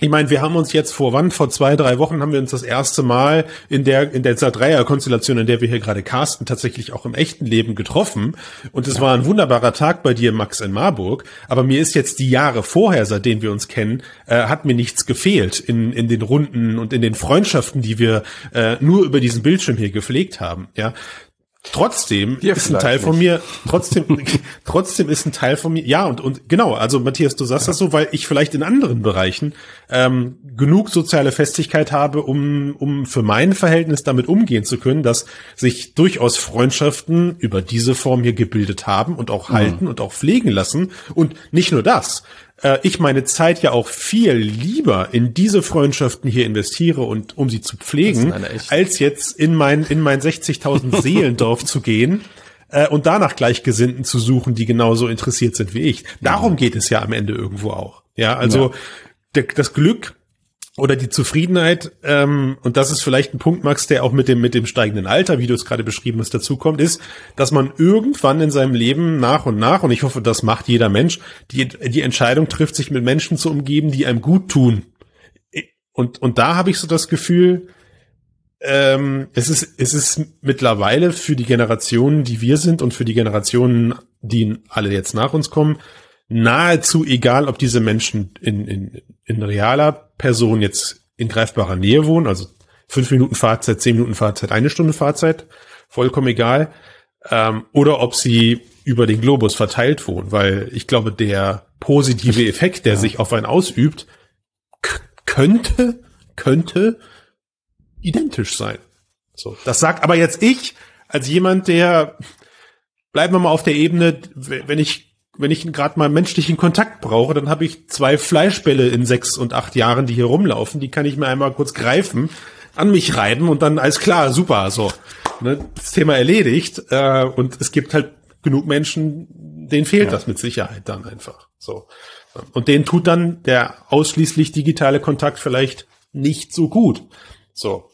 ich meine, wir haben uns jetzt vor wann? Vor zwei, drei Wochen haben wir uns das erste Mal in der, in der Dreier-Konstellation, in der wir hier gerade casten, tatsächlich auch im echten Leben getroffen. Und es war ein wunderbarer Tag bei dir, Max, in Marburg. Aber mir ist jetzt die Jahre vorher, seitdem wir uns kennen, äh, hat mir nichts gefehlt in, in den Runden und in den Freundschaften, die wir äh, nur über diesen Bildschirm hier gepflegt haben. Ja, Trotzdem Dir ist ein Teil nicht. von mir, trotzdem, trotzdem ist ein Teil von mir, ja, und, und genau, also Matthias, du sagst ja. das so, weil ich vielleicht in anderen Bereichen ähm, genug soziale Festigkeit habe, um, um für mein Verhältnis damit umgehen zu können, dass sich durchaus Freundschaften über diese Form hier gebildet haben und auch halten mhm. und auch pflegen lassen. Und nicht nur das, äh, ich meine Zeit ja auch viel lieber in diese Freundschaften hier investiere und um sie zu pflegen, als jetzt in mein in mein 60.000 Seelendorf zu gehen äh, und danach Gleichgesinnten zu suchen, die genauso interessiert sind wie ich. Darum geht es ja am Ende irgendwo auch. Ja, also ja. das Glück oder die Zufriedenheit, ähm, und das ist vielleicht ein Punkt, Max, der auch mit dem, mit dem steigenden Alter, wie du es gerade beschrieben hast, dazukommt, ist, dass man irgendwann in seinem Leben nach und nach, und ich hoffe, das macht jeder Mensch, die, die Entscheidung trifft, sich mit Menschen zu umgeben, die einem gut tun. Und, und da habe ich so das Gefühl, ähm, es ist, es ist mittlerweile für die Generationen, die wir sind und für die Generationen, die alle jetzt nach uns kommen, nahezu egal, ob diese Menschen in, in, in realer Person jetzt in greifbarer Nähe wohnen, also fünf Minuten Fahrzeit, zehn Minuten Fahrzeit, eine Stunde Fahrzeit, vollkommen egal, ähm, oder ob sie über den Globus verteilt wohnen, weil ich glaube, der positive Effekt, der ja. sich auf einen ausübt, könnte, könnte identisch sein. So, das sagt aber jetzt ich als jemand, der bleiben wir mal auf der Ebene, wenn ich wenn ich gerade mal menschlichen Kontakt brauche, dann habe ich zwei Fleischbälle in sechs und acht Jahren, die hier rumlaufen. Die kann ich mir einmal kurz greifen, an mich reiben und dann alles klar, super, so. Ne, das Thema erledigt. Äh, und es gibt halt genug Menschen, denen fehlt ja. das mit Sicherheit dann einfach. So. Und denen tut dann der ausschließlich digitale Kontakt vielleicht nicht so gut. So.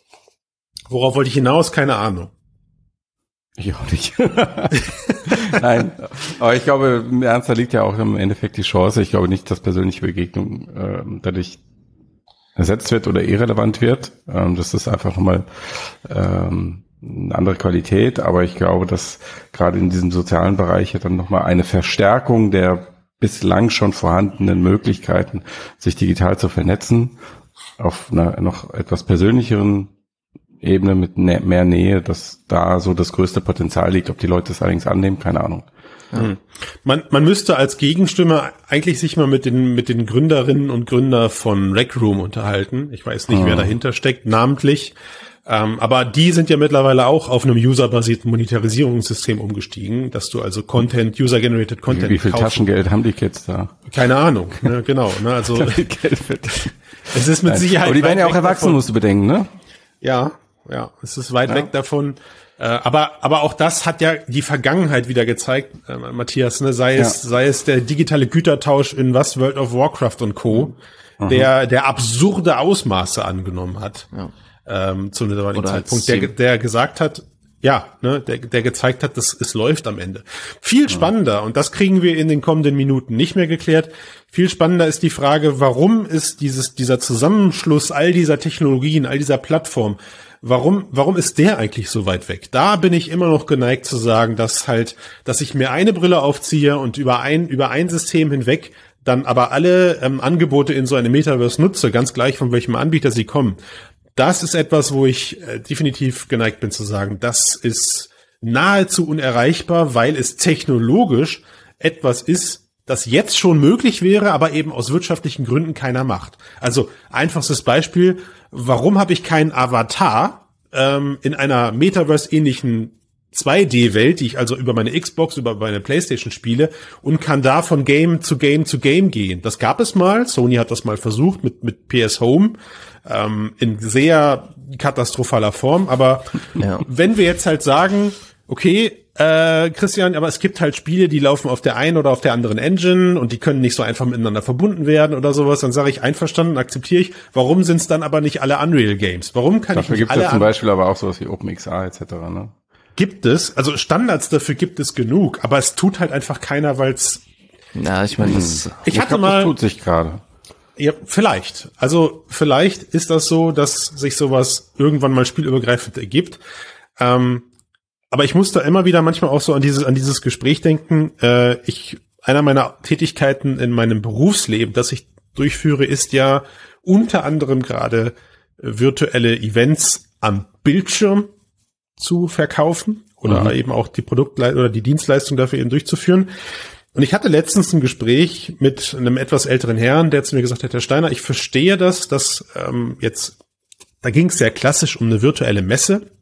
Worauf wollte ich hinaus? Keine Ahnung. Ich auch nicht. Nein, aber ich glaube, im Ernst, da liegt ja auch im Endeffekt die Chance. Ich glaube nicht, dass persönliche Begegnung äh, dadurch ersetzt wird oder irrelevant wird. Ähm, das ist einfach nochmal ähm, eine andere Qualität, aber ich glaube, dass gerade in diesem sozialen Bereich dann nochmal eine Verstärkung der bislang schon vorhandenen Möglichkeiten, sich digital zu vernetzen, auf einer noch etwas persönlicheren Ebene mit mehr Nähe, dass da so das größte Potenzial liegt. Ob die Leute es allerdings annehmen, keine Ahnung. Ja. Man, man müsste als Gegenstimme eigentlich sich mal mit den, mit den Gründerinnen und Gründer von Rec Room unterhalten. Ich weiß nicht, mhm. wer dahinter steckt, namentlich. Ähm, aber die sind ja mittlerweile auch auf einem userbasierten Monetarisierungssystem umgestiegen, dass du also Content, User-Generated Content. Wie viel kaufen. Taschengeld haben die Kids da? Keine Ahnung, ne, genau. Ne, also es ist mit Sicherheit. Aber die werden ja auch erwachsen, musst du bedenken, ne? Ja, ja, es ist weit ja. weg davon. Äh, aber, aber auch das hat ja die Vergangenheit wieder gezeigt, äh, Matthias, ne? sei es, ja. sei es der digitale Gütertausch in was, World of Warcraft und Co., mhm. der, der absurde Ausmaße angenommen hat. Ja. Ähm, zu einem Oder Zeitpunkt, der, der gesagt hat, ja, ne, der, der gezeigt hat, dass es läuft am Ende. Viel spannender, und das kriegen wir in den kommenden Minuten nicht mehr geklärt. Viel spannender ist die Frage, warum ist dieses, dieser Zusammenschluss all dieser Technologien, all dieser Plattformen, warum, warum ist der eigentlich so weit weg? Da bin ich immer noch geneigt zu sagen, dass halt, dass ich mir eine Brille aufziehe und über ein, über ein System hinweg dann aber alle ähm, Angebote in so einem Metaverse nutze, ganz gleich von welchem Anbieter sie kommen. Das ist etwas, wo ich äh, definitiv geneigt bin zu sagen, das ist nahezu unerreichbar, weil es technologisch etwas ist, das jetzt schon möglich wäre, aber eben aus wirtschaftlichen Gründen keiner macht. Also einfachstes Beispiel, warum habe ich keinen Avatar ähm, in einer Metaverse-ähnlichen 2D-Welt, die ich also über meine Xbox, über meine Playstation spiele und kann da von Game zu Game zu Game gehen. Das gab es mal. Sony hat das mal versucht mit, mit PS Home ähm, in sehr katastrophaler Form. Aber ja. wenn wir jetzt halt sagen, okay, äh, Christian, aber es gibt halt Spiele, die laufen auf der einen oder auf der anderen Engine und die können nicht so einfach miteinander verbunden werden oder sowas. Dann sage ich einverstanden, akzeptiere ich. Warum sind es dann aber nicht alle Unreal Games? Warum kann Dafür ich nicht gibt es zum Beispiel aber auch sowas wie OpenXR etc. Ne? Gibt es, also Standards dafür gibt es genug, aber es tut halt einfach keiner, weil es. Ja, ich meine, das. Hm. Ich, ich hatte glaub, mal. Das tut sich gerade. Ja, vielleicht. Also vielleicht ist das so, dass sich sowas irgendwann mal spielübergreifend ergibt. Ähm, aber ich muss da immer wieder manchmal auch so an dieses, an dieses Gespräch denken. Äh, ich, einer meiner Tätigkeiten in meinem Berufsleben, das ich durchführe, ist ja unter anderem gerade virtuelle Events am Bildschirm zu verkaufen oder mhm. eben auch die Produktleistung oder die Dienstleistung dafür eben durchzuführen. Und ich hatte letztens ein Gespräch mit einem etwas älteren Herrn, der zu mir gesagt hat, Herr Steiner, ich verstehe das, dass ähm, jetzt, da ging es sehr klassisch um eine virtuelle Messe,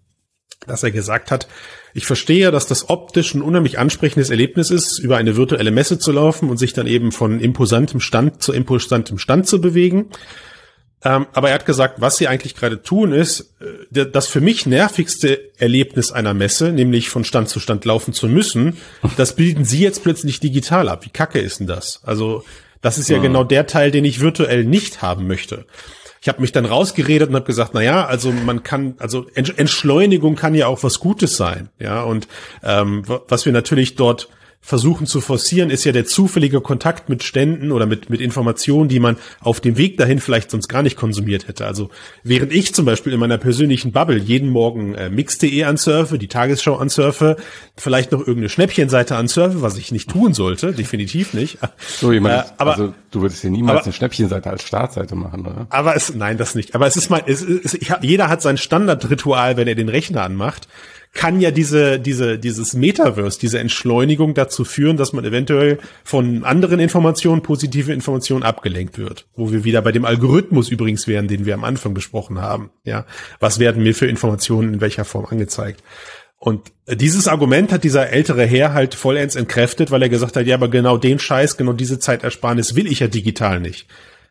dass er gesagt hat, ich verstehe, dass das optisch ein unheimlich ansprechendes Erlebnis ist, über eine virtuelle Messe zu laufen und sich dann eben von imposantem Stand zu imposantem Stand zu bewegen. Ähm, aber er hat gesagt, was sie eigentlich gerade tun, ist, äh, das für mich nervigste Erlebnis einer Messe, nämlich von Stand zu Stand laufen zu müssen, das bilden sie jetzt plötzlich digital ab. Wie kacke ist denn das? Also, das ist ja, ja. genau der Teil, den ich virtuell nicht haben möchte. Ich habe mich dann rausgeredet und habe gesagt, na ja, also man kann, also Entschleunigung kann ja auch was Gutes sein, ja. Und ähm, was wir natürlich dort versuchen zu forcieren, ist ja der zufällige Kontakt mit Ständen oder mit, mit Informationen, die man auf dem Weg dahin vielleicht sonst gar nicht konsumiert hätte. Also während ich zum Beispiel in meiner persönlichen Bubble jeden Morgen äh, mix.de ansurfe, die Tagesschau ansurfe, vielleicht noch irgendeine Schnäppchenseite ansurfe, was ich nicht tun sollte, definitiv nicht. So, jemand, äh, aber, also du würdest ja niemals aber, eine Schnäppchenseite als Startseite machen, oder? Aber es, nein, das nicht. Aber es ist mal, es, es, ich, jeder hat sein Standardritual, wenn er den Rechner anmacht kann ja diese, diese, dieses Metaverse, diese Entschleunigung dazu führen, dass man eventuell von anderen Informationen, positive Informationen abgelenkt wird. Wo wir wieder bei dem Algorithmus übrigens wären, den wir am Anfang besprochen haben. Ja, was werden mir für Informationen in welcher Form angezeigt? Und dieses Argument hat dieser ältere Herr halt vollends entkräftet, weil er gesagt hat, ja, aber genau den Scheiß, genau diese Zeitersparnis will ich ja digital nicht.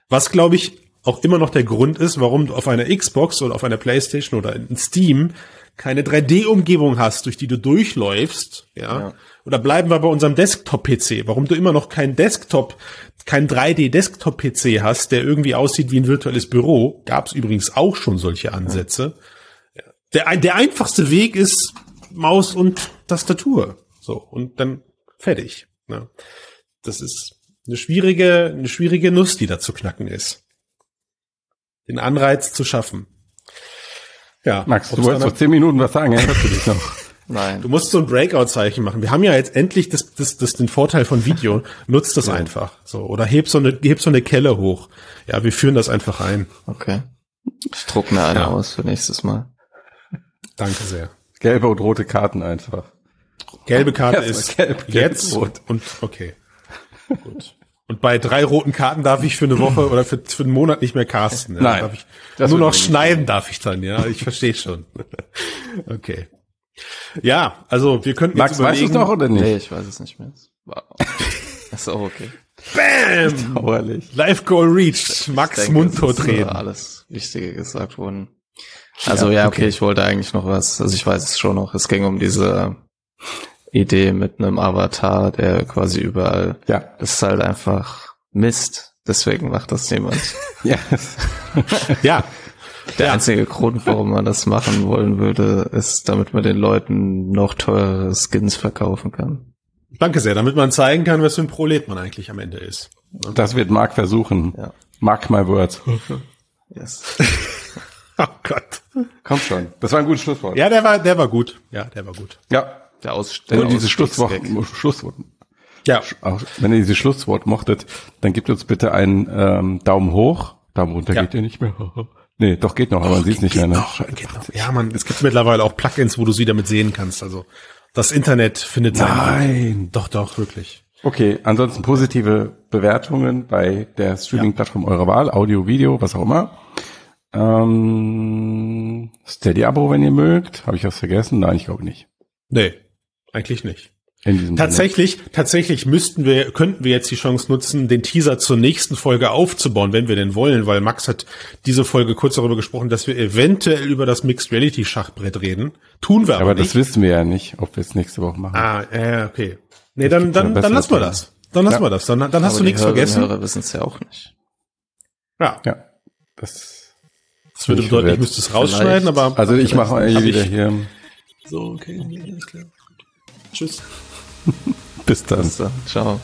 Was, glaube ich, auch immer noch der Grund ist, warum auf einer Xbox oder auf einer Playstation oder in Steam keine 3D-Umgebung hast, durch die du durchläufst, ja, ja. oder bleiben wir bei unserem Desktop-PC, warum du immer noch kein Desktop, kein 3D-Desktop-PC hast, der irgendwie aussieht wie ein virtuelles Büro, gab es übrigens auch schon solche Ansätze. Ja. Der, der einfachste Weg ist Maus und Tastatur, so, und dann fertig. Ne? Das ist eine schwierige, eine schwierige Nuss, die da zu knacken ist. Den Anreiz zu schaffen. Ja. Max, du wolltest vor zehn Minuten was sagen, erinnerst du dich noch? Nein. Du musst so ein Breakout-Zeichen machen. Wir haben ja jetzt endlich das, das, das den Vorteil von Video. Nutzt das ja. einfach. So. Oder heb so eine, heb so eine Kelle hoch. Ja, wir führen das einfach ein. Okay. Ich druck mir eine ja. aus für nächstes Mal. Danke sehr. Gelbe und rote Karten einfach. Gelbe Karte ist gelb, jetzt gelb, rot. und okay. Gut. Und bei drei roten Karten darf ich für eine Woche oder für, für einen Monat nicht mehr casten. Ja? Nein. Darf ich, nur noch schneiden darf ich dann, ja. Ich verstehe schon. okay. Ja, also wir könnten Max, jetzt überlegen. Weißt du noch oder nicht? Nee, ich weiß es nicht mehr. Wow. ist auch okay. Bam! Dauerlich. Live Goal reached. Max denke, Mundtot reden. Alles Wichtige gesagt worden. Also ja, ja okay. okay, ich wollte eigentlich noch was. Also ich weiß es schon noch. Es ging um diese Idee mit einem Avatar, der quasi überall. Ja. Das ist halt einfach Mist. Deswegen macht das niemand. ja. ja. Der ja. einzige Grund, warum man das machen wollen würde, ist, damit man den Leuten noch teure Skins verkaufen kann. Danke sehr, damit man zeigen kann, was für ein Prolet man eigentlich am Ende ist. Das wird Mark versuchen. Ja. Mark my words. yes. oh Gott. Komm schon. Das war ein gutes Schlusswort. Ja, der war, der war gut. Ja, der war gut. Ja, der Aus Nur dieses Schlusswort, Schlusswort. Ja. Wenn ihr dieses Schlusswort mochtet, dann gebt uns bitte einen ähm, Daumen hoch. Daumen runter ja. geht ja nicht mehr. nee, doch geht noch, doch, aber man sieht es nicht mehr. Ne? Noch, geht noch. Ja, man, es gibt mittlerweile auch Plugins, wo du sie damit sehen kannst. Also das Internet findet Nein. Doch, doch, wirklich. Okay, ansonsten positive Bewertungen bei der Streaming-Plattform eurer Wahl, Audio, Video, was auch immer. Ähm, Steady-Abo, wenn ihr mögt. Habe ich was vergessen? Nein, ich glaube nicht. Nee, eigentlich nicht. tatsächlich, Sinne. tatsächlich müssten wir, könnten wir jetzt die Chance nutzen, den Teaser zur nächsten Folge aufzubauen, wenn wir denn wollen, weil Max hat diese Folge kurz darüber gesprochen, dass wir eventuell über das Mixed Reality Schachbrett reden. Tun wir aber, aber nicht. Aber das wissen wir ja nicht, ob wir es nächste Woche machen. Ah, äh, okay. Nee, dann, dann, dann lassen wir das. Dann lassen ja. wir das. Dann, dann hast aber du nichts Hörer vergessen. Die Hörer wissen es ja auch nicht. Ja. Ja. Das, das würde bedeuten, ich müsste es rausschneiden, aber. Also ich mache eh wieder hier. So, okay, alles klar. Tschüss. Bis dann. Bis dann. Ciao.